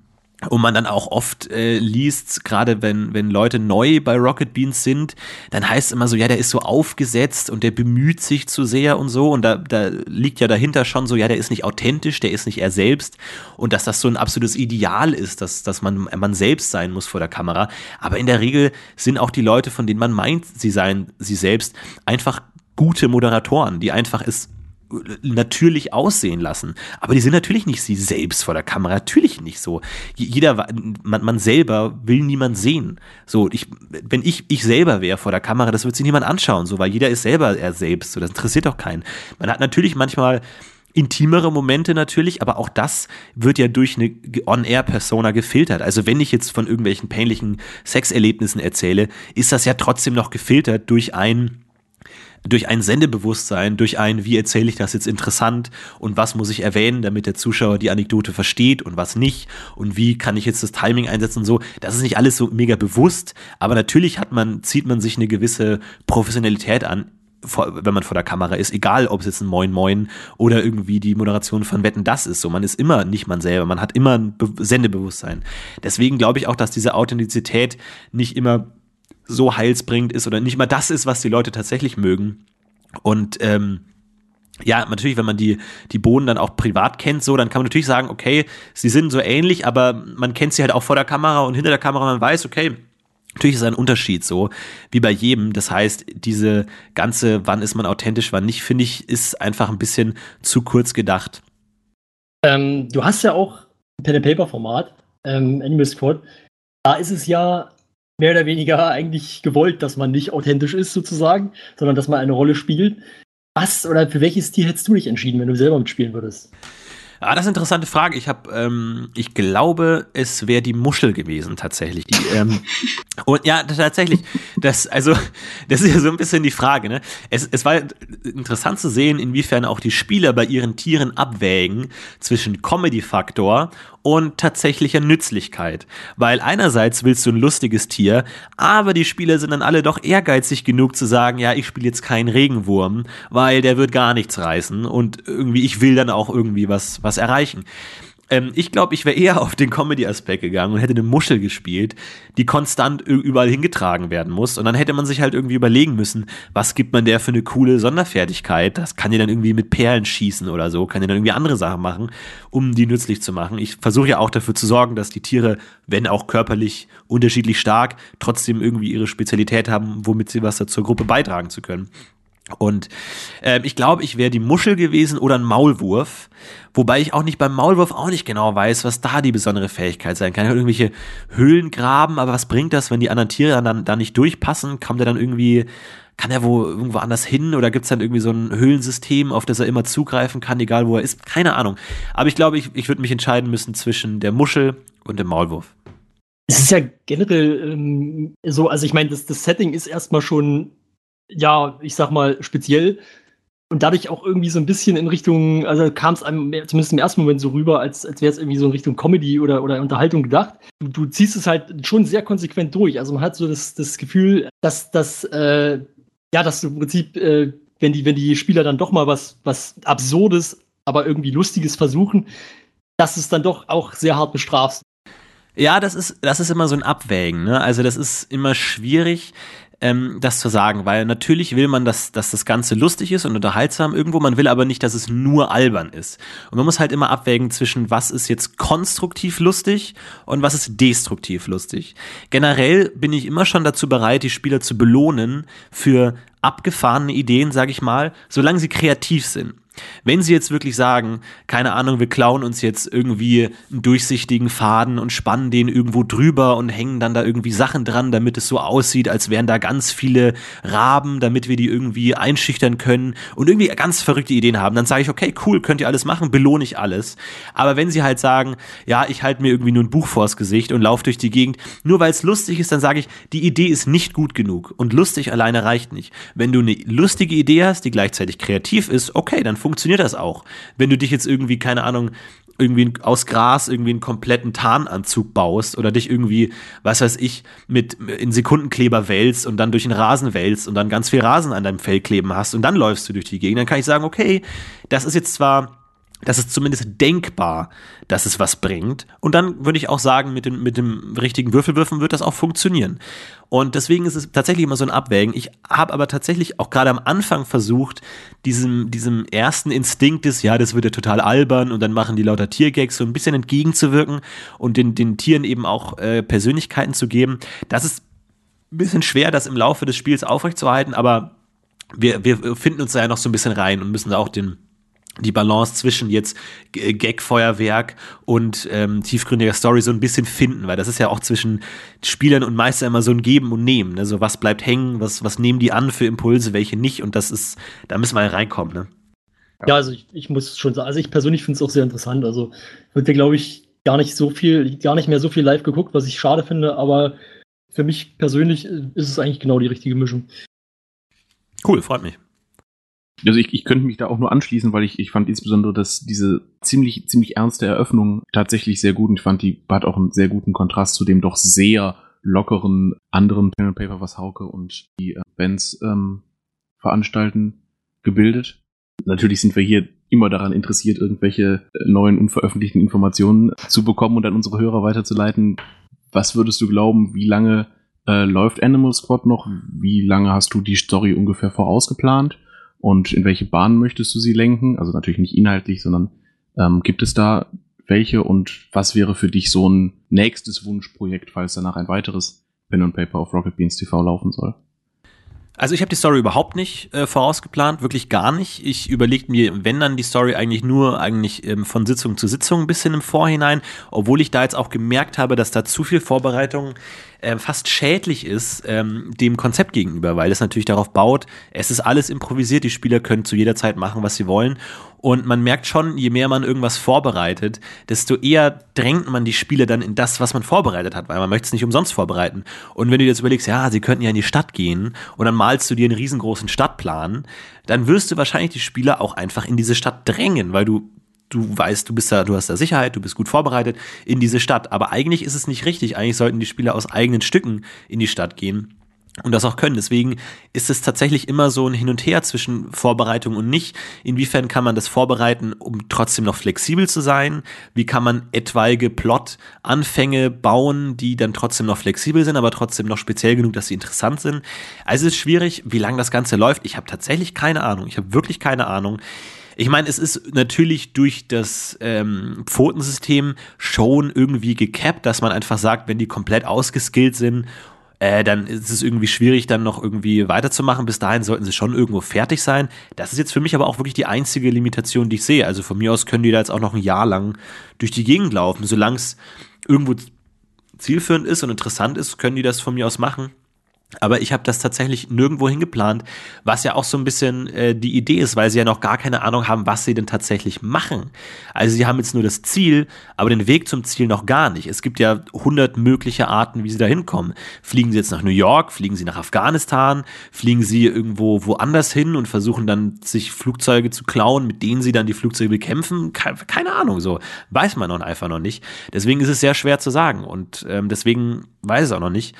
und man dann auch oft äh, liest, gerade wenn, wenn Leute neu bei Rocket Beans sind, dann heißt es immer so, ja, der ist so aufgesetzt und der bemüht sich zu sehr und so. Und da, da liegt ja dahinter schon so, ja, der ist nicht authentisch, der ist nicht er selbst. Und dass das so ein absolutes Ideal ist, dass, dass man, man selbst sein muss vor der Kamera. Aber in der Regel sind auch die Leute, von denen man meint, sie seien sie selbst, einfach gute Moderatoren, die einfach es natürlich aussehen lassen. Aber die sind natürlich nicht sie selbst vor der Kamera, natürlich nicht so. Jeder, man, man selber will niemand sehen. So, ich, wenn ich ich selber wäre vor der Kamera, das wird sich niemand anschauen, so, weil jeder ist selber er selbst. So, das interessiert doch keinen. Man hat natürlich manchmal intimere Momente natürlich, aber auch das wird ja durch eine On-Air-Persona gefiltert. Also wenn ich jetzt von irgendwelchen peinlichen Sexerlebnissen erzähle, ist das ja trotzdem noch gefiltert durch ein durch ein Sendebewusstsein, durch ein, wie erzähle ich das jetzt interessant und was muss ich erwähnen, damit der Zuschauer die Anekdote versteht und was nicht und wie kann ich jetzt das Timing einsetzen und so. Das ist nicht alles so mega bewusst, aber natürlich hat man, zieht man sich eine gewisse Professionalität an wenn man vor der Kamera ist, egal ob es jetzt ein Moin Moin oder irgendwie die Moderation von Wetten das ist. So, man ist immer nicht man selber, man hat immer ein Be Sendebewusstsein. Deswegen glaube ich auch, dass diese Authentizität nicht immer so heilsbringend ist oder nicht mal das ist, was die Leute tatsächlich mögen. Und ähm, ja, natürlich, wenn man die, die Bohnen dann auch privat kennt, so, dann kann man natürlich sagen, okay, sie sind so ähnlich, aber man kennt sie halt auch vor der Kamera und hinter der Kamera, man weiß, okay, Natürlich ist ein Unterschied so, wie bei jedem. Das heißt, diese ganze, wann ist man authentisch, wann nicht, finde ich, ist einfach ein bisschen zu kurz gedacht. Ähm, du hast ja auch ein Pen-and-Paper-Format, ähm, Animal Squad. Da ist es ja mehr oder weniger eigentlich gewollt, dass man nicht authentisch ist, sozusagen, sondern dass man eine Rolle spielt. Was oder für welches Tier hättest du dich entschieden, wenn du selber mitspielen würdest? Ah, das ist eine interessante Frage. Ich habe, ähm, ich glaube, es wäre die Muschel gewesen tatsächlich. Die, ähm, und ja, tatsächlich, das, also, das ist ja so ein bisschen die Frage. Ne? Es, es war interessant zu sehen, inwiefern auch die Spieler bei ihren Tieren abwägen zwischen Comedy-Faktor und tatsächlicher Nützlichkeit. Weil einerseits willst du ein lustiges Tier, aber die Spieler sind dann alle doch ehrgeizig genug zu sagen, ja, ich spiele jetzt keinen Regenwurm, weil der wird gar nichts reißen und irgendwie, ich will dann auch irgendwie was, was erreichen. Ähm, ich glaube, ich wäre eher auf den Comedy-Aspekt gegangen und hätte eine Muschel gespielt, die konstant überall hingetragen werden muss. Und dann hätte man sich halt irgendwie überlegen müssen, was gibt man der für eine coole Sonderfertigkeit? Das kann die dann irgendwie mit Perlen schießen oder so, kann die dann irgendwie andere Sachen machen, um die nützlich zu machen. Ich versuche ja auch dafür zu sorgen, dass die Tiere, wenn auch körperlich unterschiedlich stark, trotzdem irgendwie ihre Spezialität haben, womit sie was zur Gruppe beitragen zu können. Und äh, ich glaube, ich wäre die Muschel gewesen oder ein Maulwurf. Wobei ich auch nicht beim Maulwurf auch nicht genau weiß, was da die besondere Fähigkeit sein kann. Irgendwelche Höhlen graben, aber was bringt das, wenn die anderen Tiere dann da nicht durchpassen? Kommt er dann irgendwie, kann er wo irgendwo anders hin oder gibt es dann irgendwie so ein Höhlensystem, auf das er immer zugreifen kann, egal wo er ist? Keine Ahnung. Aber ich glaube, ich, ich würde mich entscheiden müssen zwischen der Muschel und dem Maulwurf. Es ist ja generell ähm, so, also ich meine, das, das Setting ist erstmal schon ja, ich sag mal, speziell. Und dadurch auch irgendwie so ein bisschen in Richtung, also kam es einem zumindest im ersten Moment so rüber, als, als wäre es irgendwie so in Richtung Comedy oder, oder Unterhaltung gedacht. Du, du, ziehst es halt schon sehr konsequent durch. Also man hat so das, das Gefühl, dass das, äh, ja, dass du im Prinzip, äh, wenn die, wenn die Spieler dann doch mal was, was Absurdes, aber irgendwie Lustiges versuchen, dass es dann doch auch sehr hart bestrafst. Ja, das ist, das ist immer so ein Abwägen. Ne? Also das ist immer schwierig ähm, das zu sagen, weil natürlich will man, dass, dass das Ganze lustig ist und unterhaltsam irgendwo, man will aber nicht, dass es nur albern ist. Und man muss halt immer abwägen zwischen, was ist jetzt konstruktiv lustig und was ist destruktiv lustig. Generell bin ich immer schon dazu bereit, die Spieler zu belohnen für abgefahrene Ideen, sage ich mal, solange sie kreativ sind. Wenn sie jetzt wirklich sagen, keine Ahnung, wir klauen uns jetzt irgendwie einen durchsichtigen Faden und spannen den irgendwo drüber und hängen dann da irgendwie Sachen dran, damit es so aussieht, als wären da ganz viele Raben, damit wir die irgendwie einschüchtern können und irgendwie ganz verrückte Ideen haben, dann sage ich, okay, cool, könnt ihr alles machen, belohne ich alles. Aber wenn sie halt sagen, ja, ich halte mir irgendwie nur ein Buch vors Gesicht und laufe durch die Gegend, nur weil es lustig ist, dann sage ich, die Idee ist nicht gut genug und lustig alleine reicht nicht. Wenn du eine lustige Idee hast, die gleichzeitig kreativ ist, okay, dann funktioniert das auch. Wenn du dich jetzt irgendwie, keine Ahnung, irgendwie aus Gras irgendwie einen kompletten Tarnanzug baust oder dich irgendwie, was weiß ich, mit in Sekundenkleber wälzt und dann durch den Rasen wälzt und dann ganz viel Rasen an deinem Fell kleben hast und dann läufst du durch die Gegend, dann kann ich sagen, okay, das ist jetzt zwar das ist zumindest denkbar, dass es was bringt. Und dann würde ich auch sagen, mit dem, mit dem richtigen Würfelwürfen wird das auch funktionieren. Und deswegen ist es tatsächlich immer so ein Abwägen. Ich habe aber tatsächlich auch gerade am Anfang versucht, diesem, diesem ersten Instinkt des, ja, das wird ja total albern und dann machen die lauter Tiergags so ein bisschen entgegenzuwirken und den, den Tieren eben auch äh, Persönlichkeiten zu geben. Das ist ein bisschen schwer, das im Laufe des Spiels aufrechtzuerhalten, aber wir, wir finden uns da ja noch so ein bisschen rein und müssen da auch den die Balance zwischen jetzt G- Gag-Feuerwerk und ähm, tiefgründiger Story so ein bisschen finden, weil das ist ja auch zwischen Spielern und Meister immer so ein Geben und Nehmen. Ne? So was bleibt hängen, was, was nehmen die an für Impulse, welche nicht und das ist, da müssen wir reinkommen. Ne? Ja, also ich, ich muss schon sagen, also ich persönlich finde es auch sehr interessant. Also wird ja, glaube ich, gar nicht so viel, gar nicht mehr so viel live geguckt, was ich schade finde, aber für mich persönlich äh, ist es eigentlich genau die richtige Mischung. Cool, freut mich. Also ich, ich könnte mich da auch nur anschließen, weil ich, ich fand insbesondere, dass diese ziemlich, ziemlich ernste Eröffnung tatsächlich sehr gut und ich fand, die hat auch einen sehr guten Kontrast zu dem doch sehr lockeren anderen Pen and Paper, was Hauke und die äh, Bands ähm, veranstalten, gebildet. Natürlich sind wir hier immer daran interessiert, irgendwelche äh, neuen unveröffentlichten Informationen zu bekommen und an unsere Hörer weiterzuleiten. Was würdest du glauben, wie lange äh, läuft Animal Squad noch? Wie lange hast du die Story ungefähr vorausgeplant? Und in welche Bahn möchtest du sie lenken? Also natürlich nicht inhaltlich, sondern ähm, gibt es da welche und was wäre für dich so ein nächstes Wunschprojekt, falls danach ein weiteres Pen and Paper auf Rocket Beans TV laufen soll? Also ich habe die Story überhaupt nicht äh, vorausgeplant, wirklich gar nicht. Ich überlegte mir, wenn dann die Story eigentlich nur eigentlich ähm, von Sitzung zu Sitzung ein bisschen im Vorhinein, obwohl ich da jetzt auch gemerkt habe, dass da zu viel Vorbereitung äh, fast schädlich ist ähm, dem Konzept gegenüber, weil es natürlich darauf baut, es ist alles improvisiert, die Spieler können zu jeder Zeit machen, was sie wollen. Und man merkt schon, je mehr man irgendwas vorbereitet, desto eher drängt man die Spieler dann in das, was man vorbereitet hat, weil man möchte es nicht umsonst vorbereiten. Und wenn du dir jetzt überlegst, ja, sie könnten ja in die Stadt gehen und dann malst du dir einen riesengroßen Stadtplan, dann wirst du wahrscheinlich die Spieler auch einfach in diese Stadt drängen, weil du du weißt, du bist da, du hast da Sicherheit, du bist gut vorbereitet in diese Stadt. Aber eigentlich ist es nicht richtig. Eigentlich sollten die Spieler aus eigenen Stücken in die Stadt gehen und das auch können. Deswegen ist es tatsächlich immer so ein Hin und Her zwischen Vorbereitung und nicht. Inwiefern kann man das vorbereiten, um trotzdem noch flexibel zu sein? Wie kann man etwaige Plot-Anfänge bauen, die dann trotzdem noch flexibel sind, aber trotzdem noch speziell genug, dass sie interessant sind? Also es ist schwierig, wie lange das Ganze läuft. Ich habe tatsächlich keine Ahnung. Ich habe wirklich keine Ahnung. Ich meine, es ist natürlich durch das ähm, Pfotensystem schon irgendwie gecapped, dass man einfach sagt, wenn die komplett ausgeskillt sind äh, dann ist es irgendwie schwierig, dann noch irgendwie weiterzumachen. Bis dahin sollten sie schon irgendwo fertig sein. Das ist jetzt für mich aber auch wirklich die einzige Limitation, die ich sehe. Also von mir aus können die da jetzt auch noch ein Jahr lang durch die Gegend laufen. Solange es irgendwo zielführend ist und interessant ist, können die das von mir aus machen. Aber ich habe das tatsächlich nirgendwo hingeplant, was ja auch so ein bisschen äh, die Idee ist, weil sie ja noch gar keine Ahnung haben, was sie denn tatsächlich machen. Also sie haben jetzt nur das Ziel, aber den Weg zum Ziel noch gar nicht. Es gibt ja hundert mögliche Arten, wie sie da hinkommen. Fliegen sie jetzt nach New York, fliegen sie nach Afghanistan, fliegen sie irgendwo woanders hin und versuchen dann sich Flugzeuge zu klauen, mit denen sie dann die Flugzeuge bekämpfen. Keine, Ahnung, so weiß man noch einfach noch nicht. Deswegen ist es sehr schwer zu sagen und ähm, deswegen weiß es auch noch nicht.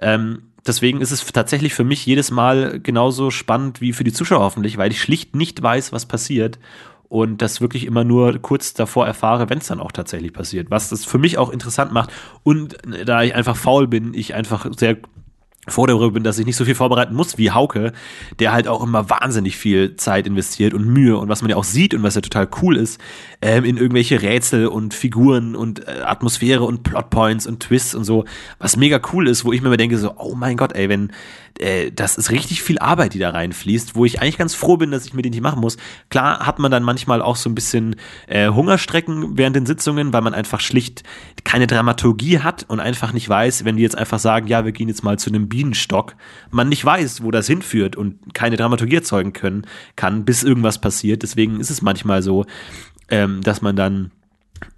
Ähm, deswegen ist es tatsächlich für mich jedes Mal genauso spannend wie für die Zuschauer hoffentlich, weil ich schlicht nicht weiß, was passiert und das wirklich immer nur kurz davor erfahre, wenn es dann auch tatsächlich passiert. Was das für mich auch interessant macht und da ich einfach faul bin, ich einfach sehr froh darüber bin, dass ich nicht so viel vorbereiten muss wie Hauke, der halt auch immer wahnsinnig viel Zeit investiert und Mühe und was man ja auch sieht und was ja total cool ist, ähm, in irgendwelche Rätsel und Figuren und äh, Atmosphäre und Plotpoints und Twists und so, was mega cool ist, wo ich mir immer denke so, oh mein Gott, ey, wenn äh, das ist richtig viel Arbeit, die da reinfließt, wo ich eigentlich ganz froh bin, dass ich mir den nicht machen muss. Klar hat man dann manchmal auch so ein bisschen äh, Hungerstrecken während den Sitzungen, weil man einfach schlicht keine Dramaturgie hat und einfach nicht weiß, wenn die jetzt einfach sagen, ja, wir gehen jetzt mal zu einem Bienenstock, man nicht weiß, wo das hinführt und keine Dramaturgie erzeugen können kann, bis irgendwas passiert. Deswegen ist es manchmal so, ähm, dass man dann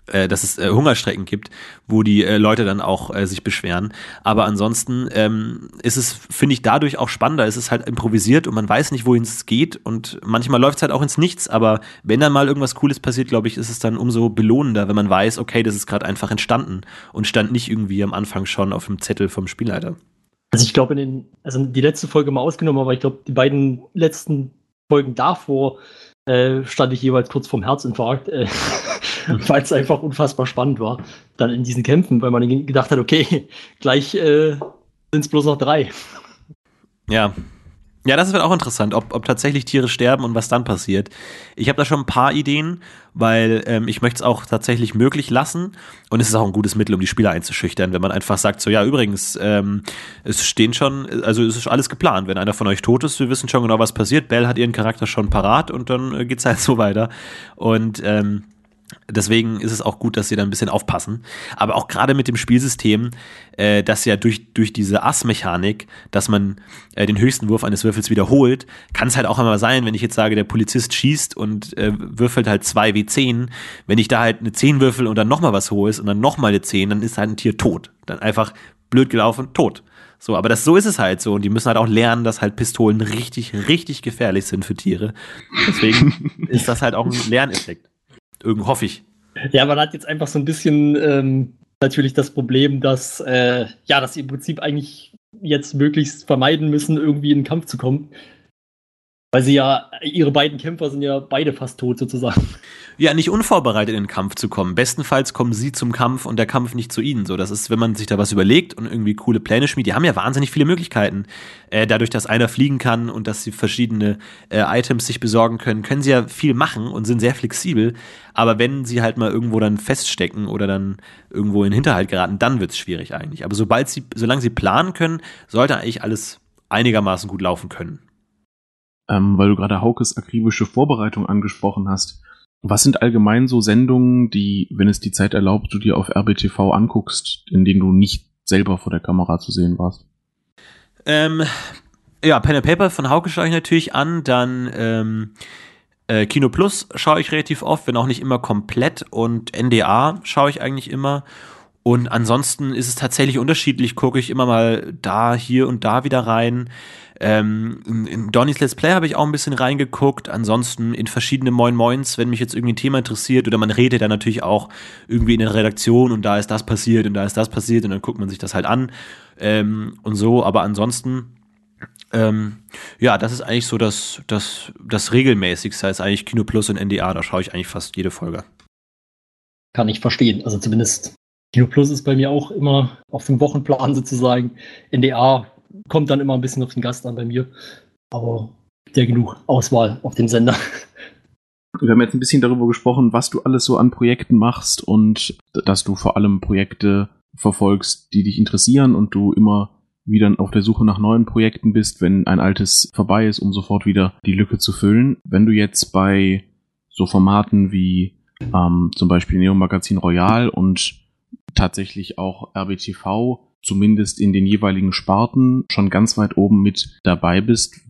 äh, dass es äh, Hungerstrecken gibt, wo die äh, Leute dann auch sich beschweren. Aber ansonsten ähm, ist es, finde ich, dadurch auch spannender. Es ist halt improvisiert und man weiß nicht, wohin es geht. Und manchmal läuft es halt auch ins Nichts. Aber wenn dann mal irgendwas Cooles passiert, glaube ich, ist es dann umso belohnender, wenn man weiß, okay, das ist gerade einfach entstanden und stand nicht irgendwie am Anfang schon auf dem Zettel vom Spielleiter. Also ich glaube, in den, also die letzte Folge mal ausgenommen, aber ich glaube, die beiden letzten Folgen davor äh, stand ich jeweils kurz vorm Herzinfarkt, äh, weil es einfach unfassbar spannend war, dann in diesen Kämpfen, weil man gedacht hat, okay, gleich äh, sind es bloß noch drei. Ja. Ja, das wird auch interessant, ob, ob tatsächlich Tiere sterben und was dann passiert. Ich habe da schon ein paar Ideen, weil ähm, ich möchte es auch tatsächlich möglich lassen. Und es ist auch ein gutes Mittel, um die Spieler einzuschüchtern, wenn man einfach sagt, so ja, übrigens, ähm, es stehen schon, also es ist alles geplant. Wenn einer von euch tot ist, wir wissen schon genau, was passiert. Belle hat ihren Charakter schon parat und dann äh, geht's halt so weiter. Und ähm, Deswegen ist es auch gut, dass sie da ein bisschen aufpassen. Aber auch gerade mit dem Spielsystem, äh, dass ja durch, durch diese Ass-Mechanik, dass man äh, den höchsten Wurf eines Würfels wiederholt, kann es halt auch einmal sein, wenn ich jetzt sage, der Polizist schießt und äh, würfelt halt zwei W10, wenn ich da halt eine 10 würfel und dann nochmal was hohes und dann nochmal eine 10, dann ist halt ein Tier tot. Dann einfach blöd gelaufen, tot. So, aber das, so ist es halt so. Und die müssen halt auch lernen, dass halt Pistolen richtig, richtig gefährlich sind für Tiere. Deswegen ist das halt auch ein Lerneffekt. Irgend hoffe ich. Ja, man hat jetzt einfach so ein bisschen ähm, natürlich das Problem, dass, äh, ja, dass sie im Prinzip eigentlich jetzt möglichst vermeiden müssen, irgendwie in den Kampf zu kommen. Weil sie ja, ihre beiden Kämpfer sind ja beide fast tot sozusagen. Ja, nicht unvorbereitet in den Kampf zu kommen. Bestenfalls kommen sie zum Kampf und der Kampf nicht zu ihnen. So, das ist, wenn man sich da was überlegt und irgendwie coole Pläne schmiedet. Die haben ja wahnsinnig viele Möglichkeiten. Äh, dadurch, dass einer fliegen kann und dass sie verschiedene äh, Items sich besorgen können, können sie ja viel machen und sind sehr flexibel. Aber wenn sie halt mal irgendwo dann feststecken oder dann irgendwo in den Hinterhalt geraten, dann wird's schwierig eigentlich. Aber sobald sie, solange sie planen können, sollte eigentlich alles einigermaßen gut laufen können ähm, weil du gerade Haukes akribische Vorbereitung angesprochen hast. Was sind allgemein so Sendungen, die, wenn es die Zeit erlaubt, du dir auf RBTV anguckst, in denen du nicht selber vor der Kamera zu sehen warst? Ähm, ja, Pen and Paper von Hauke schaue ich natürlich an, dann ähm, äh, Kino Plus schaue ich relativ oft, wenn auch nicht immer komplett und NDA schaue ich eigentlich immer. Und ansonsten ist es tatsächlich unterschiedlich, gucke ich immer mal da, hier und da wieder rein. Ähm, in Donnys Let's Play habe ich auch ein bisschen reingeguckt. Ansonsten in verschiedene Moin Moins, wenn mich jetzt irgendwie ein Thema interessiert oder man redet dann natürlich auch irgendwie in der Redaktion und da ist das passiert und da ist das passiert und dann guckt man sich das halt an ähm, und so. Aber ansonsten ähm, ja, das ist eigentlich so das, das, das regelmäßigste, ist eigentlich Kino Plus und NDA, da schaue ich eigentlich fast jede Folge. Kann ich verstehen. Also zumindest Kino Plus ist bei mir auch immer auf dem Wochenplan sozusagen. NDA kommt dann immer ein bisschen auf den Gast an bei mir. Aber der genug Auswahl auf dem Sender. Wir haben jetzt ein bisschen darüber gesprochen, was du alles so an Projekten machst und dass du vor allem Projekte verfolgst, die dich interessieren und du immer wieder auf der Suche nach neuen Projekten bist, wenn ein altes vorbei ist, um sofort wieder die Lücke zu füllen. Wenn du jetzt bei so Formaten wie ähm, zum Beispiel Neo Magazin Royal und tatsächlich auch RBTV zumindest in den jeweiligen Sparten schon ganz weit oben mit dabei bist,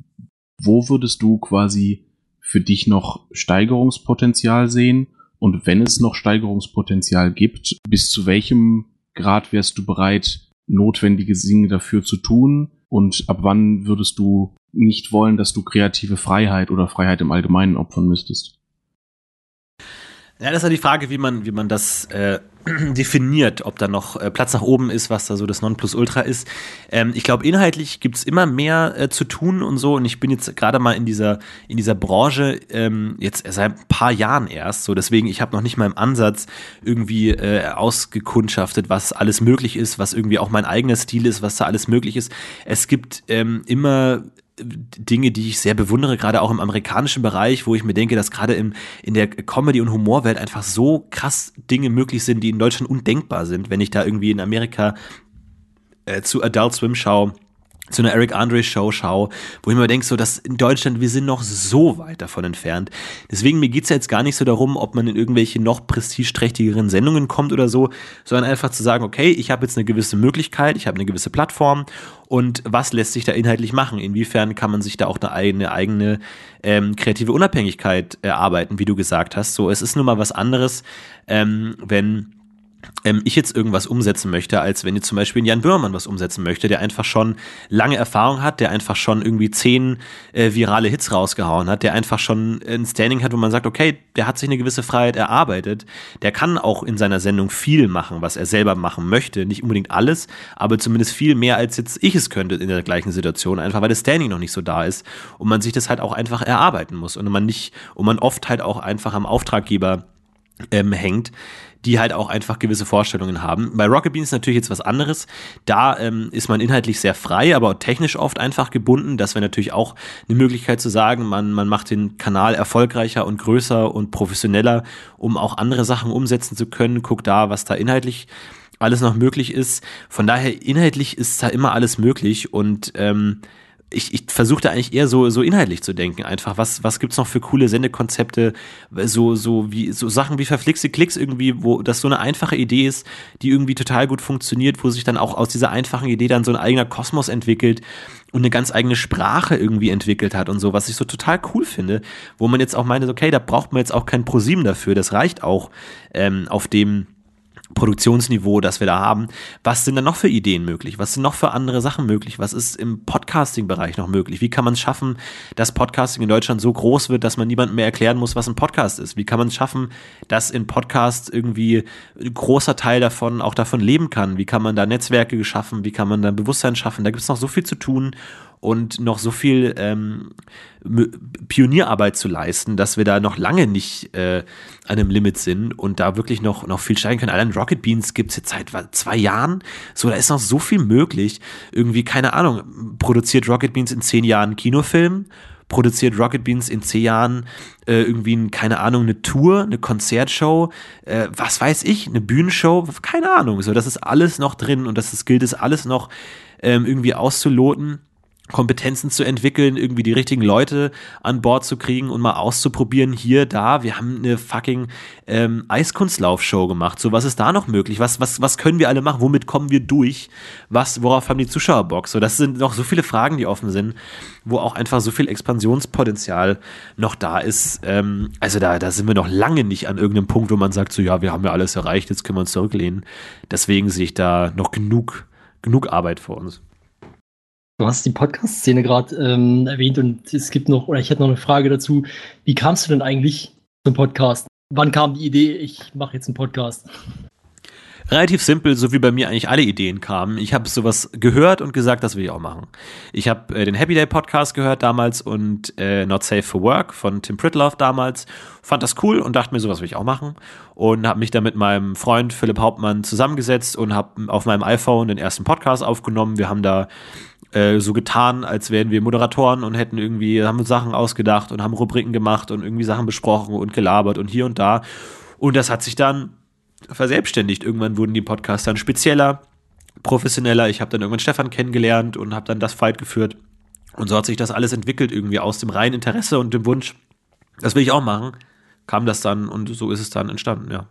wo würdest du quasi für dich noch Steigerungspotenzial sehen? Und wenn es noch Steigerungspotenzial gibt, bis zu welchem Grad wärst du bereit, notwendige Dinge dafür zu tun? Und ab wann würdest du nicht wollen, dass du kreative Freiheit oder Freiheit im Allgemeinen opfern müsstest? Ja, das ist ja die Frage, wie man, wie man das äh, definiert, ob da noch äh, Platz nach oben ist, was da so das Nonplusultra ist. Ähm, ich glaube, inhaltlich gibt's immer mehr äh, zu tun und so. Und ich bin jetzt gerade mal in dieser, in dieser Branche ähm, jetzt seit ein paar Jahren erst. So, deswegen, ich habe noch nicht mal im Ansatz irgendwie äh, ausgekundschaftet, was alles möglich ist, was irgendwie auch mein eigener Stil ist, was da alles möglich ist. Es gibt ähm, immer Dinge, die ich sehr bewundere, gerade auch im amerikanischen Bereich, wo ich mir denke, dass gerade im, in der Comedy- und Humorwelt einfach so krass Dinge möglich sind, die in Deutschland undenkbar sind. Wenn ich da irgendwie in Amerika äh, zu Adult Swim schaue, zu einer Eric Andre Show schaue, wo ich mir denke, so, dass in Deutschland, wir sind noch so weit davon entfernt. Deswegen, mir geht's ja jetzt gar nicht so darum, ob man in irgendwelche noch prestigeträchtigeren Sendungen kommt oder so, sondern einfach zu sagen, okay, ich habe jetzt eine gewisse Möglichkeit, ich habe eine gewisse Plattform und was lässt sich da inhaltlich machen? Inwiefern kann man sich da auch eine eigene, eigene ähm, kreative Unabhängigkeit erarbeiten, wie du gesagt hast. So, es ist nun mal was anderes, ähm, wenn ähm, ich jetzt irgendwas umsetzen möchte, als wenn jetzt zum Beispiel Jan Böhmermann was umsetzen möchte, der einfach schon lange Erfahrung hat, der einfach schon irgendwie zehn äh, virale Hits rausgehauen hat, der einfach schon ein Standing hat, wo man sagt, okay, der hat sich eine gewisse Freiheit erarbeitet, der kann auch in seiner Sendung viel machen, was er selber machen möchte, nicht unbedingt alles, aber zumindest viel mehr, als jetzt ich es könnte in der gleichen Situation, einfach weil das Standing noch nicht so da ist und man sich das halt auch einfach erarbeiten muss und man nicht, und man oft halt auch einfach am Auftraggeber ähm, hängt, die halt auch einfach gewisse Vorstellungen haben. Bei Rocket Beans ist natürlich jetzt was anderes. Da ähm, ist man inhaltlich sehr frei, aber technisch oft einfach gebunden. Das wäre natürlich auch eine Möglichkeit zu sagen, man, man macht den Kanal erfolgreicher und größer und professioneller, um auch andere Sachen umsetzen zu können. Guck da, was da inhaltlich alles noch möglich ist. Von daher, inhaltlich ist da immer alles möglich und ähm, ich, ich versuchte eigentlich eher so, so inhaltlich zu denken. Einfach, was, was gibt's noch für coole Sendekonzepte, so, so wie, so Sachen wie verflixte Klicks irgendwie, wo das so eine einfache Idee ist, die irgendwie total gut funktioniert, wo sich dann auch aus dieser einfachen Idee dann so ein eigener Kosmos entwickelt und eine ganz eigene Sprache irgendwie entwickelt hat und so, was ich so total cool finde, wo man jetzt auch meint, okay, da braucht man jetzt auch kein ProSieben dafür, das reicht auch ähm, auf dem, Produktionsniveau, das wir da haben. Was sind da noch für Ideen möglich? Was sind noch für andere Sachen möglich? Was ist im Podcasting-Bereich noch möglich? Wie kann man es schaffen, dass Podcasting in Deutschland so groß wird, dass man niemandem mehr erklären muss, was ein Podcast ist? Wie kann man es schaffen, dass in Podcasts irgendwie ein großer Teil davon auch davon leben kann? Wie kann man da Netzwerke geschaffen? Wie kann man da Bewusstsein schaffen? Da gibt es noch so viel zu tun und noch so viel ähm, Pionierarbeit zu leisten, dass wir da noch lange nicht äh, an einem Limit sind und da wirklich noch, noch viel steigen können. Allein Rocket Beans gibt's jetzt seit zwei Jahren. So, da ist noch so viel möglich. Irgendwie, keine Ahnung, produziert Rocket Beans in zehn Jahren Kinofilm? produziert Rocket Beans in zehn Jahren äh, irgendwie, ein, keine Ahnung, eine Tour, eine Konzertshow, äh, was weiß ich, eine Bühnenshow, keine Ahnung. So, das ist alles noch drin und das ist, gilt es alles noch ähm, irgendwie auszuloten. Kompetenzen zu entwickeln, irgendwie die richtigen Leute an Bord zu kriegen und mal auszuprobieren, hier, da, wir haben eine fucking ähm, Eiskunstlaufshow gemacht. So, was ist da noch möglich? Was, was, was können wir alle machen? Womit kommen wir durch? Was, worauf haben die Zuschauer Bock? So, das sind noch so viele Fragen, die offen sind, wo auch einfach so viel Expansionspotenzial noch da ist. Ähm, also da, da sind wir noch lange nicht an irgendeinem Punkt, wo man sagt, so, ja, wir haben ja alles erreicht, jetzt können wir uns zurücklehnen. Deswegen sehe ich da noch genug, genug Arbeit vor uns. Du hast die Podcast-Szene gerade ähm, erwähnt und es gibt noch, oder ich hätte noch eine Frage dazu. Wie kamst du denn eigentlich zum Podcast? Wann kam die Idee, ich mache jetzt einen Podcast? Relativ simpel, so wie bei mir eigentlich alle Ideen kamen. Ich habe sowas gehört und gesagt, das will ich auch machen. Ich habe äh, den Happy Day Podcast gehört damals und äh, Not Safe for Work von Tim Pritloff damals. Fand das cool und dachte mir, sowas will ich auch machen. Und habe mich dann mit meinem Freund Philipp Hauptmann zusammengesetzt und habe auf meinem iPhone den ersten Podcast aufgenommen. Wir haben da äh, so getan, als wären wir Moderatoren und hätten irgendwie, haben uns Sachen ausgedacht und haben Rubriken gemacht und irgendwie Sachen besprochen und gelabert und hier und da. Und das hat sich dann verselbstständigt. Irgendwann wurden die Podcasts dann spezieller, professioneller. Ich habe dann irgendwann Stefan kennengelernt und habe dann das Fight geführt. Und so hat sich das alles entwickelt, irgendwie aus dem reinen Interesse und dem Wunsch, das will ich auch machen, kam das dann und so ist es dann entstanden, ja.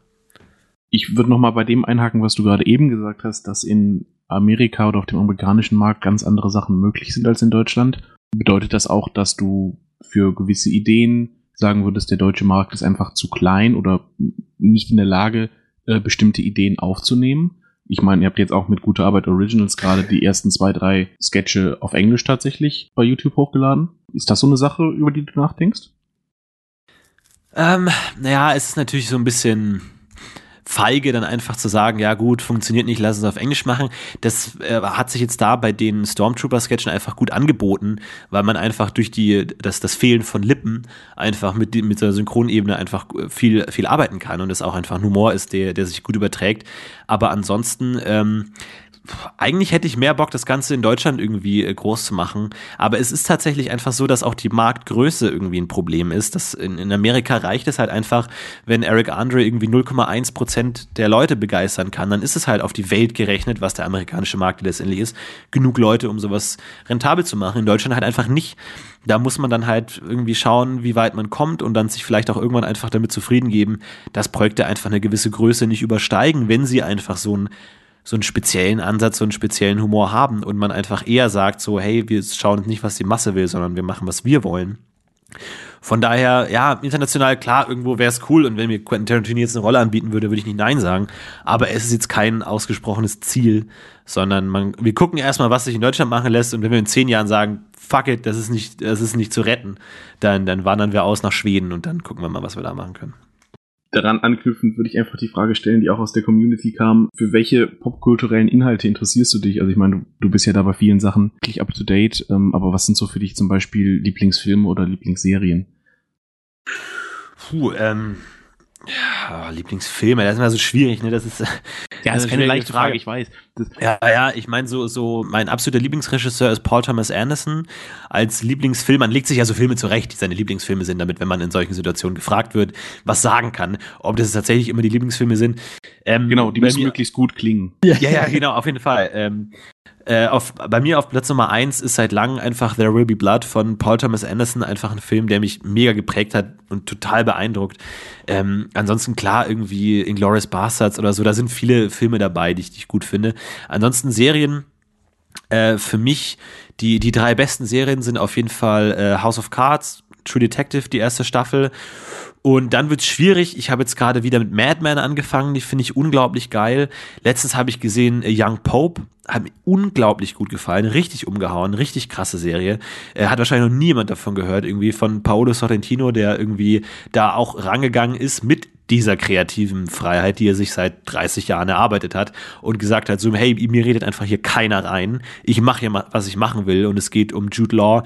Ich würde noch mal bei dem einhaken, was du gerade eben gesagt hast, dass in Amerika oder auf dem amerikanischen Markt ganz andere Sachen möglich sind als in Deutschland. Bedeutet das auch, dass du für gewisse Ideen sagen würdest, der deutsche Markt ist einfach zu klein oder nicht in der Lage, äh, bestimmte Ideen aufzunehmen? Ich meine, ihr habt jetzt auch mit guter Arbeit Originals gerade die ersten zwei, drei Sketche auf Englisch tatsächlich bei YouTube hochgeladen. Ist das so eine Sache, über die du nachdenkst? Ähm, naja, es ist natürlich so ein bisschen feige, dann einfach zu sagen, ja gut, funktioniert nicht, lass es auf Englisch machen. Das äh, hat sich jetzt da bei den Stormtrooper-Sketchen einfach gut angeboten, weil man einfach durch die, das, das Fehlen von Lippen einfach mit, mit der Synchronebene einfach viel, viel arbeiten kann und es auch einfach ein Humor ist, der, der sich gut überträgt. Aber ansonsten, ähm, eigentlich hätte ich mehr Bock, das Ganze in Deutschland irgendwie äh, groß zu machen. Aber es ist tatsächlich einfach so, dass auch die Marktgröße irgendwie ein Problem ist. Das in, in Amerika reicht es halt einfach, wenn Eric Andre irgendwie 0,1 Prozent der Leute begeistern kann, dann ist es halt auf die Welt gerechnet, was der amerikanische Markt letztendlich ist, genug Leute, um sowas rentabel zu machen. In Deutschland halt einfach nicht. Da muss man dann halt irgendwie schauen, wie weit man kommt und dann sich vielleicht auch irgendwann einfach damit zufrieden geben, dass Projekte einfach eine gewisse Größe nicht übersteigen, wenn sie einfach so ein so einen speziellen Ansatz, so einen speziellen Humor haben und man einfach eher sagt so, hey, wir schauen nicht, was die Masse will, sondern wir machen, was wir wollen. Von daher, ja, international, klar, irgendwo wäre es cool und wenn mir Quentin Tarantino jetzt eine Rolle anbieten würde, würde ich nicht Nein sagen. Aber es ist jetzt kein ausgesprochenes Ziel, sondern man, wir gucken erstmal, was sich in Deutschland machen lässt und wenn wir in zehn Jahren sagen, fuck it, das ist nicht, das ist nicht zu retten, dann, dann wandern wir aus nach Schweden und dann gucken wir mal, was wir da machen können daran anknüpfend würde ich einfach die Frage stellen, die auch aus der Community kam. Für welche popkulturellen Inhalte interessierst du dich? Also ich meine, du, du bist ja da bei vielen Sachen wirklich up to date, ähm, aber was sind so für dich zum Beispiel Lieblingsfilme oder Lieblingsserien? Puh, ähm, Ah, Lieblingsfilme, das ist immer so schwierig, ne? Das ist, Ja, das ist keine leichte Frage, ich weiß. Das, Ja, ja, ich meine, so, so, mein absoluter Lieblingsregisseur ist Paul Thomas Anderson. Als Lieblingsfilm, man legt sich ja so Filme zurecht, die seine Lieblingsfilme sind, damit, wenn man in solchen Situationen gefragt wird, was sagen kann, ob das tatsächlich immer die Lieblingsfilme sind. Ähm, genau, die müssen mir- möglichst gut klingen. ja, ja, genau, auf jeden Fall. Ähm, äh, auf, bei mir auf Platz Nummer eins ist seit langem einfach There Will Be Blood von Paul Thomas Anderson, einfach ein Film, der mich mega geprägt hat und total beeindruckt. Ähm, ansonsten klar, irgendwie Inglourious Bastards oder so, da sind viele Filme dabei, die ich, die ich gut finde. Ansonsten Serien, äh, für mich, die, die drei besten Serien sind auf jeden Fall äh, House of Cards, True Detective, die erste Staffel. Und dann wird's schwierig. Ich habe jetzt gerade wieder mit Mad Men angefangen, die finde ich unglaublich geil. Letztens habe ich gesehen äh, Young Pope, hat mir unglaublich gut gefallen, richtig umgehauen, richtig krasse Serie. Äh, hat wahrscheinlich noch niemand davon gehört, irgendwie von Paolo Sorrentino, der irgendwie da auch rangegangen ist mit dieser kreativen Freiheit, die er sich seit 30 Jahren erarbeitet hat und gesagt hat, so, hey, mir redet einfach hier keiner rein. Ich mache hier, was ich machen will und es geht um Jude Law,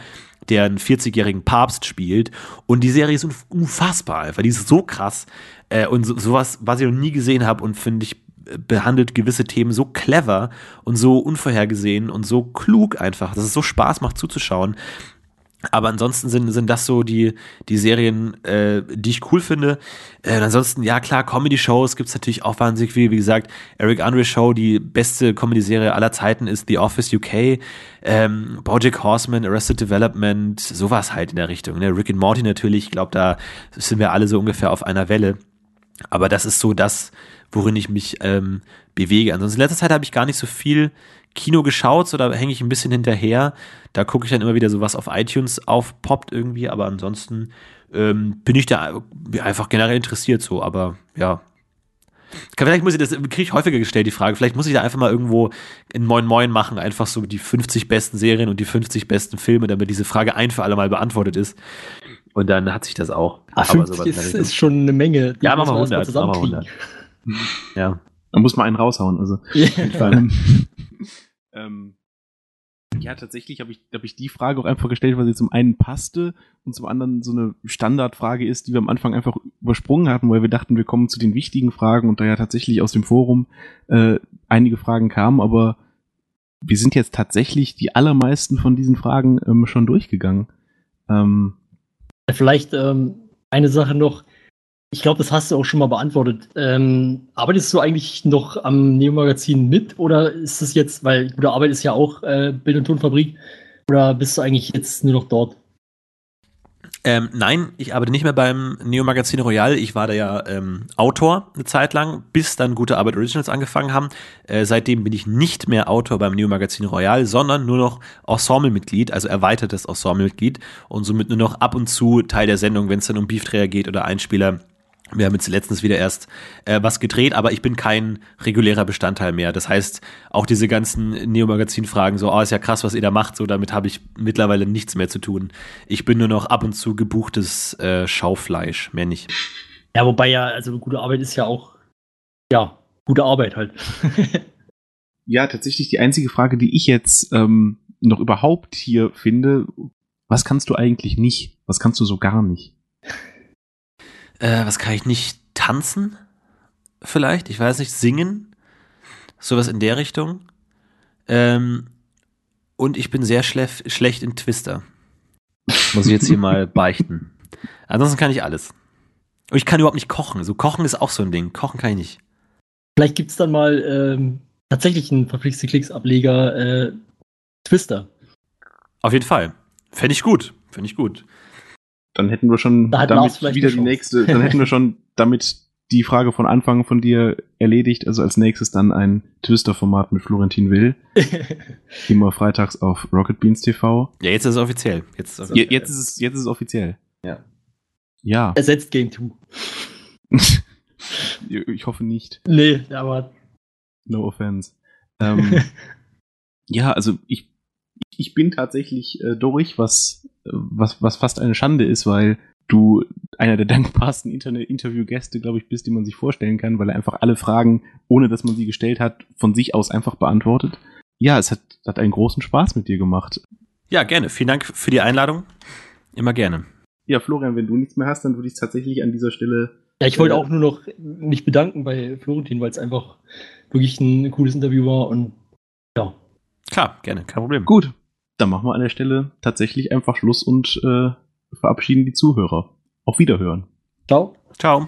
der einen 40-jährigen Papst spielt und die Serie ist unf- unfassbar einfach, die ist so krass äh, und so, sowas, was ich noch nie gesehen habe und finde ich äh, behandelt gewisse Themen so clever und so unvorhergesehen und so klug einfach, dass es so Spaß macht zuzuschauen. Aber ansonsten sind, sind das so die, die Serien, äh, die ich cool finde. Äh, ansonsten, ja klar, Comedy-Shows gibt's natürlich auch wahnsinnig viel. Wie gesagt, Eric Andre Show, die beste Comedy-Serie aller Zeiten ist The Office UK. Ähm, Bojack Horseman, Arrested Development, sowas halt in der Richtung. Ne? Rick and Morty natürlich, ich glaube, da sind wir alle so ungefähr auf einer Welle. Aber das ist so das, worin ich mich ähm, bewege. Ansonsten in letzter Zeit habe ich gar nicht so viel Kino geschaut, so da hänge ich ein bisschen hinterher. Da gucke ich dann immer wieder so was auf iTunes aufpoppt irgendwie, aber ansonsten ähm, bin ich da einfach generell interessiert so, aber ja. Vielleicht muss ich das, kriege ich häufiger gestellt, die Frage. Vielleicht muss ich da einfach mal irgendwo in Moin Moin machen, einfach so die 50 besten Serien und die 50 besten Filme, damit diese Frage ein für alle Mal beantwortet ist. Und dann hat sich das auch. Ah, Aber 50 sowas in der ist, ist schon eine Menge. Die Ja, machen wir muss man erst 100, mal machen wir zusammenkriegen. ja. Da muss man einen raushauen. Also, Ja. ähm, ja, tatsächlich habe ich, hab ich die Frage auch einfach gestellt, weil sie zum einen passte und zum anderen so eine Standardfrage ist, die wir am Anfang einfach übersprungen hatten, weil wir dachten, wir kommen zu den wichtigen Fragen und da ja tatsächlich aus dem Forum äh, einige Fragen kamen, aber wir sind jetzt tatsächlich die allermeisten von diesen Fragen ähm, schon durchgegangen. Ähm, Vielleicht ähm, eine Sache noch. Ich glaube, das hast du auch schon mal beantwortet. Ähm, arbeitest du eigentlich noch am Neo-Magazin mit oder ist es jetzt, weil gute Arbeit ist ja auch äh, Bild- und Tonfabrik, oder bist du eigentlich jetzt nur noch dort? Ähm, nein, ich arbeite nicht mehr beim Neo Magazin Royal. Ich war da ja ähm, Autor eine Zeit lang, bis dann Gute Arbeit Originals angefangen haben. Äh, seitdem bin ich nicht mehr Autor beim Neo Magazin Royal, sondern nur noch Ensemblemitglied, also erweitertes Ensemblemitglied und somit nur noch ab und zu Teil der Sendung, wenn es dann um Beefträger geht oder Einspieler. Wir haben jetzt letztens wieder erst äh, was gedreht, aber ich bin kein regulärer Bestandteil mehr. Das heißt, auch diese ganzen Neo-Magazin-Fragen, so, oh, ist ja krass, was ihr da macht, so, damit habe ich mittlerweile nichts mehr zu tun. Ich bin nur noch ab und zu gebuchtes äh, Schaufleisch, mehr nicht. Ja, wobei ja, also gute Arbeit ist ja auch, ja, gute Arbeit halt. Ja, tatsächlich die einzige Frage, die ich jetzt ähm, noch überhaupt hier finde, was kannst du eigentlich nicht? Was kannst du so gar nicht? Äh, was kann ich nicht? Tanzen? Vielleicht? Ich weiß nicht. Singen? Sowas in der Richtung. Ähm, und ich bin sehr schlecht in Twister. Muss ich jetzt hier mal beichten. Ansonsten kann ich alles. Und ich kann überhaupt nicht kochen. So kochen ist auch so ein Ding. Kochen kann ich nicht. Vielleicht gibt es dann mal ähm, tatsächlich einen verflixte Klicks-Ableger äh, Twister. Auf jeden Fall. Fände ich gut. Fände ich gut. Dann hätten wir schon Da damit wieder die nächste, dann hätten wir schon damit die Frage von Anfang von dir erledigt. Also als nächstes dann ein Twister-Format mit Florentin Will. Immer freitags auf Rocket Beans TV. Ja, jetzt ist es offiziell. Jetzt ist es offiziell. jetzt ist es, jetzt ist es offiziell. Ja. Ja. Ersetzt Game 2. ich hoffe nicht. Nee, aber No offense. Ähm, ja, also ich, ich bin tatsächlich äh, durch, was, was, was fast eine Schande ist, weil du einer der dankbarsten Internet Interviewgäste, glaube ich, bist, die man sich vorstellen kann, weil er einfach alle Fragen, ohne dass man sie gestellt hat, von sich aus einfach beantwortet. Ja, es hat, hat einen großen Spaß mit dir gemacht. ja, gerne. Vielen Dank für die Einladung. Immer gerne. Ja, Florian, wenn du nichts mehr hast, dann würde ich es tatsächlich an dieser Stelle Ja, ich wollte Äh, auch nur noch mich bedanken bei Florentin, weil es einfach wirklich ein cooles Interview war und ja. Klar, gerne, kein Problem. Gut, dann machen wir an der Stelle tatsächlich einfach Schluss und äh, verabschieden die Zuhörer. Auf Wiederhören. Ciao. Ciao.